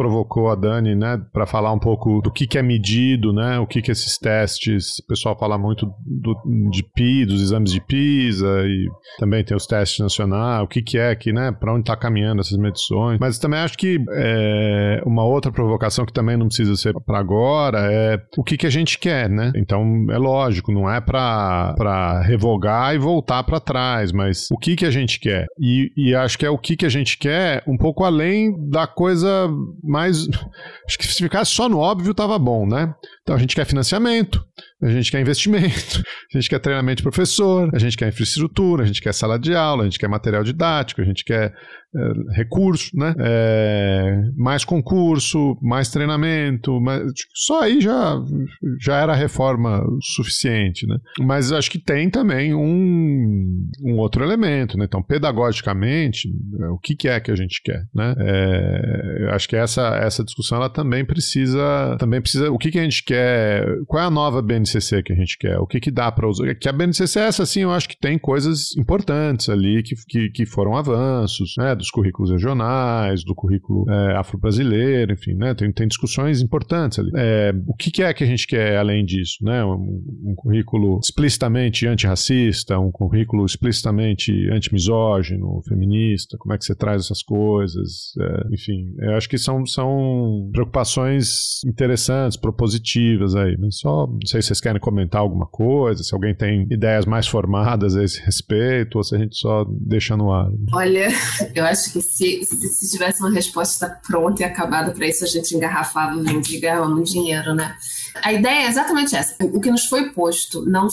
provocou a Dani, né, para falar um pouco do que, que é medido, né, o que, que esses testes, o pessoal fala muito do, de PI, dos exames de PISA e também tem os testes nacionais, o que, que é que, né, para onde está caminhando essas medições. Mas também acho que é, uma outra provocação que também não precisa ser para agora é o que, que a gente quer, né? Então é lógico, não é para revogar e voltar para trás, mas o que, que a gente quer? E, e acho que é o que, que a gente quer um pouco além da coisa mas acho que se ficasse só no óbvio tava bom, né? Então a gente quer financiamento, a gente quer investimento, a gente quer treinamento de professor, a gente quer infraestrutura, a gente quer sala de aula, a gente quer material didático, a gente quer é, recurso, né? É, mais concurso, mais treinamento, mais, só aí já, já era reforma suficiente, né? Mas acho que tem também um, um outro elemento, né? Então, pedagogicamente, o que, que é que a gente quer, né? É, acho que essa, essa discussão ela também precisa, também precisa, o que, que a gente quer, qual é a nova BNC BNCC que a gente quer? O que, que dá para usar? Que a BNCC é essa, sim, eu acho que tem coisas importantes ali que, que, que foram avanços, né? Dos currículos regionais, do currículo é, afro-brasileiro, enfim, né? Tem, tem discussões importantes ali. É, o que, que, é que a gente quer além disso, né? Um, um currículo explicitamente antirracista, um currículo explicitamente antimisógino, feminista, como é que você traz essas coisas, é, enfim, eu acho que são, são preocupações interessantes, propositivas aí, só, não sei se vocês querem comentar alguma coisa, se alguém tem ideias mais formadas a esse respeito, ou se a gente só deixa no ar. Olha, eu acho que se, se, se tivesse uma resposta pronta e acabada para isso, a gente engarrafava o vinho ganhava muito dinheiro, né? A ideia é exatamente essa. O que nos foi posto não,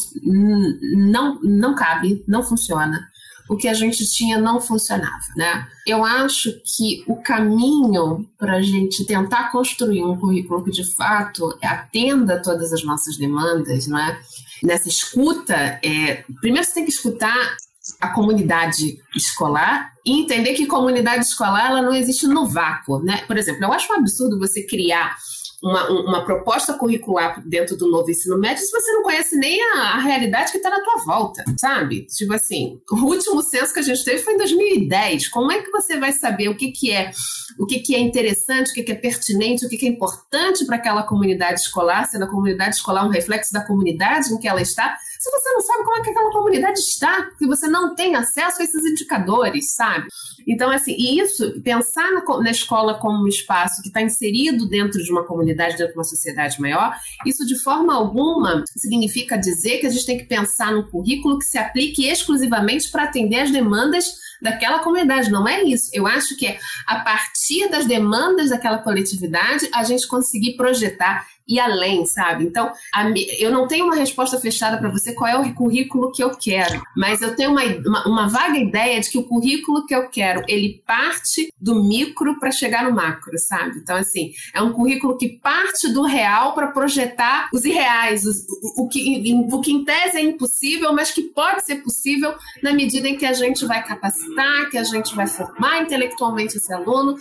não, não cabe, não funciona o que a gente tinha não funcionava, né? Eu acho que o caminho para a gente tentar construir um currículo que de fato atenda todas as nossas demandas, não é? Nessa escuta, é, primeiro você tem que escutar a comunidade escolar e entender que comunidade escolar ela não existe no vácuo, né? Por exemplo, eu acho um absurdo você criar uma, uma proposta curricular dentro do novo ensino médio se você não conhece nem a, a realidade que está na tua volta, sabe? Tipo assim, o último censo que a gente teve foi em 2010. Como é que você vai saber o que, que é o que, que é interessante, o que, que é pertinente, o que, que é importante para aquela comunidade escolar, sendo a comunidade escolar um reflexo da comunidade em que ela está, se você não sabe como é que aquela comunidade está, se você não tem acesso a esses indicadores, sabe? Então, assim, e isso, pensar na, na escola como um espaço que está inserido dentro de uma comunidade, dentro de uma sociedade maior, isso de forma alguma significa dizer que a gente tem que pensar num currículo que se aplique exclusivamente para atender as demandas daquela comunidade. Não é isso. Eu acho que é a partir das demandas daquela coletividade a gente conseguir projetar e além, sabe? Então, a, eu não tenho uma resposta fechada para você qual é o currículo que eu quero, mas eu tenho uma, uma, uma, vaga ideia de que o currículo que eu quero, ele parte do micro para chegar no macro, sabe? Então, assim, é um currículo que parte do real para projetar os irreais, os, o, o, que, o que em tese é impossível, mas que pode ser possível na medida em que a gente vai capacitar, que a gente vai formar intelectualmente esse aluno,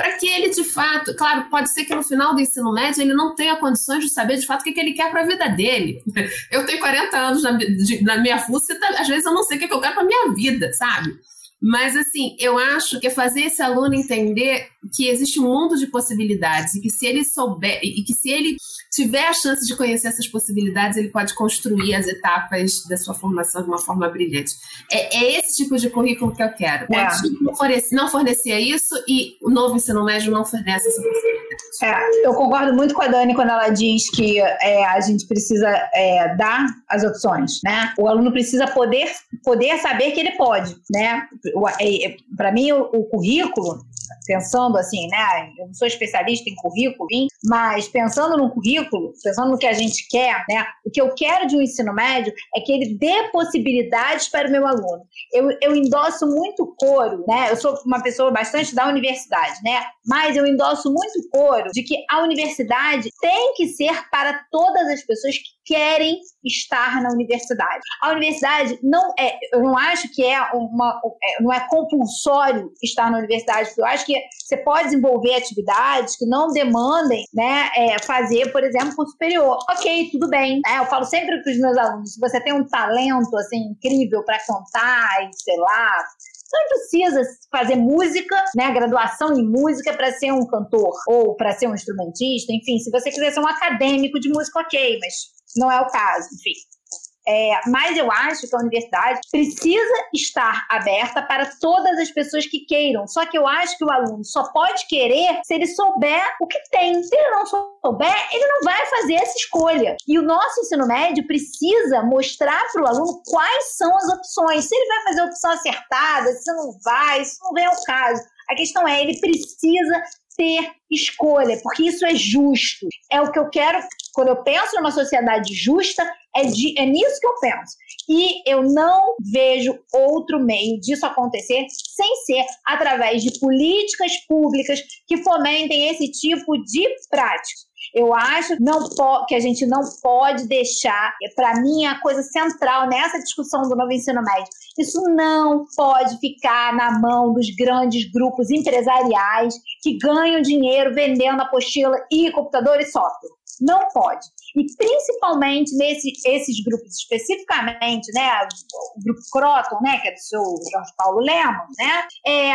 para que ele de fato, claro, pode ser que no final do ensino médio ele não tenha condições de saber de fato o que, que ele quer para a vida dele. Eu tenho 40 anos na, de, na minha fuça, às vezes eu não sei o que, que eu quero para minha vida, sabe? Mas, assim, eu acho que é fazer esse aluno entender que existe um mundo de possibilidades e que se ele souber, e que se ele tiver a chance de conhecer essas possibilidades, ele pode construir as etapas da sua formação de uma forma brilhante. É, é esse tipo de currículo que eu quero. É. Não, fornecia, não fornecia isso e o novo ensino médio não fornece essa possibilidade. É, eu concordo muito com a Dani quando ela diz que é, a gente precisa é, dar as opções, né? O aluno precisa poder, poder saber que ele pode, né? É, é, Para mim, o, o currículo pensando assim, né? Eu não sou especialista em currículo, mas pensando no currículo, pensando no que a gente quer, né? O que eu quero de um ensino médio é que ele dê possibilidades para o meu aluno. Eu, eu endosso muito coro, né? Eu sou uma pessoa bastante da universidade, né? Mas eu endosso muito coro de que a universidade tem que ser para todas as pessoas que querem estar na universidade. A universidade não é, eu não acho que é uma, é, não é compulsório estar na universidade, eu acho que você pode desenvolver atividades que não demandem, né, é, fazer, por exemplo, curso superior. Ok, tudo bem. Né? Eu falo sempre para os meus alunos, se você tem um talento assim incrível para contar e sei lá você não precisa fazer música, né, graduação em música para ser um cantor ou para ser um instrumentista, enfim, se você quiser ser um acadêmico de música, ok, mas não é o caso, enfim. É, mas eu acho que a universidade precisa estar aberta para todas as pessoas que queiram. Só que eu acho que o aluno só pode querer se ele souber o que tem. Se ele não souber, ele não vai fazer essa escolha. E o nosso ensino médio precisa mostrar para o aluno quais são as opções. Se ele vai fazer a opção acertada, se não vai, isso não vem ao caso. A questão é, ele precisa ter escolha, porque isso é justo. É o que eu quero, quando eu penso numa sociedade justa, é, de, é nisso que eu penso. E eu não vejo outro meio disso acontecer sem ser através de políticas públicas que fomentem esse tipo de prática. Eu acho não que a gente não pode deixar, para mim, a coisa central nessa discussão do novo ensino médio. Isso não pode ficar na mão dos grandes grupos empresariais que ganham dinheiro vendendo apostila e computador e software. Não pode. E principalmente nesses esses grupos especificamente, né, o grupo Croton, né, que é do seu Jorge Paulo Lemos, né, é,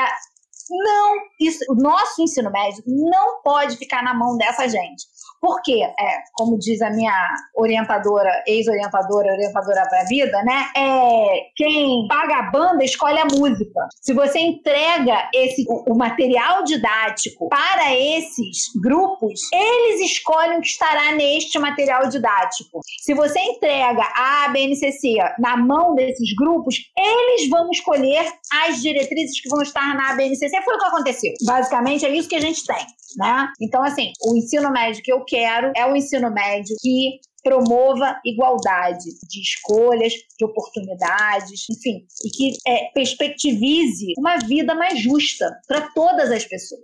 não, isso, o nosso ensino médio não pode ficar na mão dessa gente. Porque, é, como diz a minha orientadora, ex-orientadora, orientadora para a vida, né? É, quem paga a banda escolhe a música. Se você entrega esse, o, o material didático para esses grupos, eles escolhem o que estará neste material didático. Se você entrega a BNCC na mão desses grupos, eles vão escolher as diretrizes que vão estar na BNCC. Foi o que aconteceu. Basicamente, é isso que a gente tem. Né? Então, assim, o ensino médio que eu quero é um ensino médio que promova igualdade de escolhas, de oportunidades, enfim, e que é, perspectivize uma vida mais justa para todas as pessoas.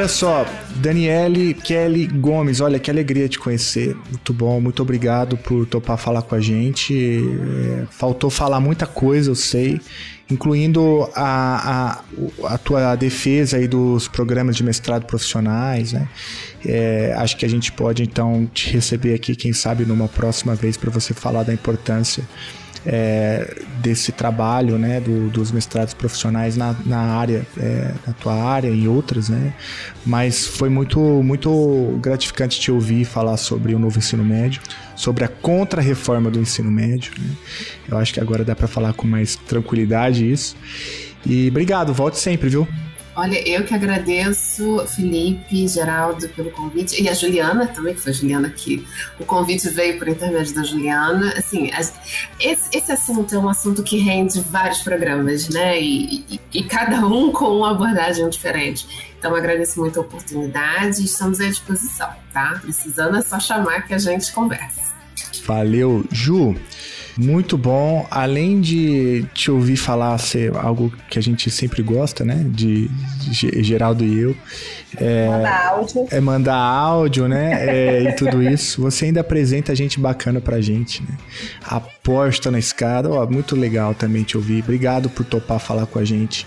Olha só, Daniele Kelly Gomes, olha que alegria te conhecer. Muito bom, muito obrigado por topar falar com a gente. É, faltou falar muita coisa, eu sei, incluindo a, a, a tua defesa aí dos programas de mestrado profissionais, né? É, acho que a gente pode então te receber aqui, quem sabe, numa próxima vez para você falar da importância é, desse trabalho, né, do, dos mestrados profissionais na, na área, é, na tua área e outras, né, mas foi muito, muito gratificante te ouvir falar sobre o novo ensino médio, sobre a contra-reforma do ensino médio, né? eu acho que agora dá para falar com mais tranquilidade isso, e obrigado, volte sempre, viu? Olha, eu que agradeço, Felipe, Geraldo, pelo convite, e a Juliana também, que foi a Juliana que o convite veio por intermédio da Juliana. Assim, esse, esse assunto é um assunto que rende vários programas, né? E, e, e cada um com uma abordagem diferente. Então, agradeço muito a oportunidade e estamos à disposição, tá? Precisando é só chamar que a gente conversa. Valeu, Ju. Muito bom. Além de te ouvir falar ser algo que a gente sempre gosta, né? De, de Geraldo e eu. É, mandar áudio. É mandar áudio, né? É, e tudo isso. Você ainda apresenta gente bacana pra gente, né? Aposta na escada. Ó, muito legal também te ouvir. Obrigado por topar falar com a gente.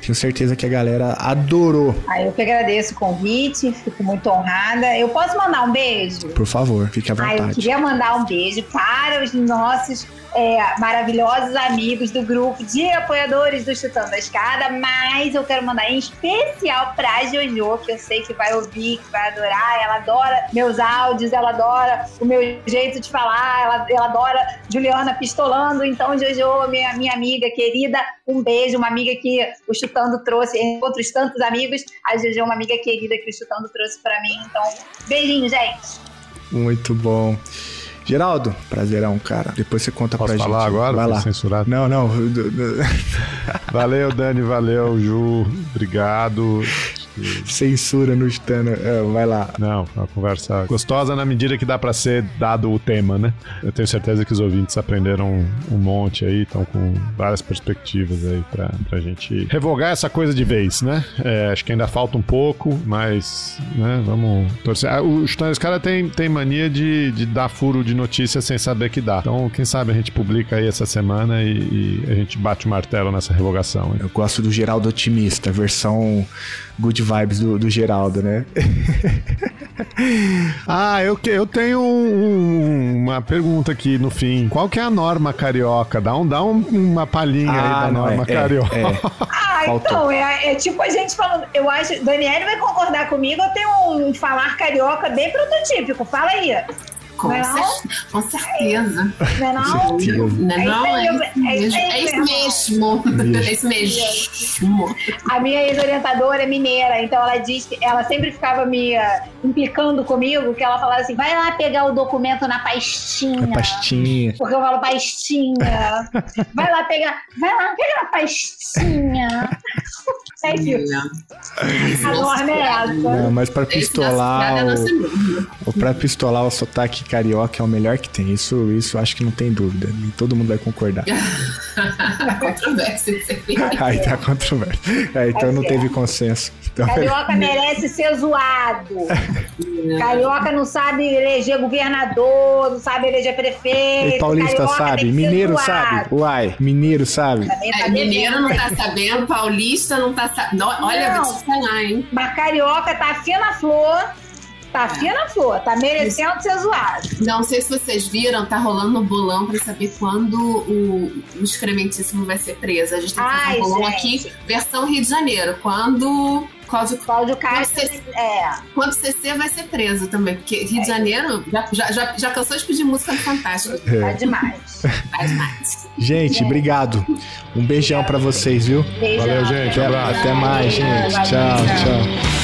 Tenho certeza que a galera adorou. Ah, eu que agradeço o convite, fico muito honrada. Eu posso mandar um beijo? Por favor, fique à vontade. Ah, eu queria mandar um beijo para os nossos é, maravilhosos amigos do grupo de apoiadores do Chutando a Escada, mas eu quero mandar em especial pra Jojo, que eu sei que vai ouvir, que vai adorar. Ela adora meus áudios, ela adora o meu jeito de falar, ela, ela adora Juliana pistolando. Então, Jojo, minha, minha amiga querida, um beijo, uma amiga que o Chutando trouxe, entre outros tantos amigos. A Jojo é uma amiga querida que o Chutando trouxe para mim. Então, beijinho, gente. Muito bom. Geraldo, prazerão, cara. Depois você conta Posso pra falar gente. agora? Vai lá. Censurado? Não, não. valeu, Dani, valeu, Ju. Obrigado. Censura no Stano. É, vai lá. Não, uma conversa gostosa na medida que dá para ser dado o tema, né? Eu tenho certeza que os ouvintes aprenderam um monte aí, estão com várias perspectivas aí pra, pra gente revogar essa coisa de vez, né? É, acho que ainda falta um pouco, mas, né, vamos torcer. Ah, o Chutando cara tem, tem mania de, de dar furo de notícia sem saber que dá. Então, quem sabe a gente publica aí essa semana e, e a gente bate o martelo nessa revogação. Hein? Eu gosto do Geraldo Otimista, versão good vibes do, do Geraldo, né? ah, eu, eu tenho um, uma pergunta aqui no fim. Qual que é a norma carioca? Dá, um, dá um, uma palhinha ah, aí da não, norma é, carioca. É, é. ah, então, é, é, tipo a gente falando. Eu acho. Daniele vai concordar comigo, eu tenho um falar carioca bem prototípico. Fala aí. Com, Não é não? cer- com certeza. Não é não? Não, É não, é isso isso é isso É isso mesmo. É isso mesmo. A minha ex-orientadora é mineira, então ela diz que ela sempre ficava me eh, implicando comigo, que ela falava assim: vai lá pegar o documento na pastinha. A pastinha. Porque eu falo pastinha. Vai lá pegar. Vai lá, pega na pastinha. É isso. A norma é essa. Não, mas pra Esse pistolar o, o pra pistolar o sotaque carioca é o melhor que tem. Isso, isso acho que não tem dúvida. E todo mundo vai concordar. Controvérsia. Aí tá controvérsia. É, então não teve consenso. Então, Carioca merece ser zoado. Carioca não sabe eleger governador, não sabe eleger prefeito. e paulista Carioca sabe, mineiro zoado. sabe. Uai, mineiro sabe. É, mineiro não tá sabendo, paulista não tá sabendo. Olha, Não. vou te falar, hein? Mas carioca tá fina flor. Tá fina flor, tá merecendo ser zoado. Não sei se vocês viram, tá rolando um bolão pra saber quando o, o excrementíssimo vai ser preso. A gente tem que fazer um bolão gente. aqui, versão Rio de Janeiro. Quando Cláudio, Cláudio Castro, é. quando CC vai ser preso também, porque Rio de Janeiro já, já, já, cansou de pedir música no Fantástico. Tá demais. Vai demais. Gente, obrigado. Um beijão pra vocês, viu? Beijão. Valeu, gente. Um Até, abraço. até mais, gente. Valeu, Tchau, tchau. tchau.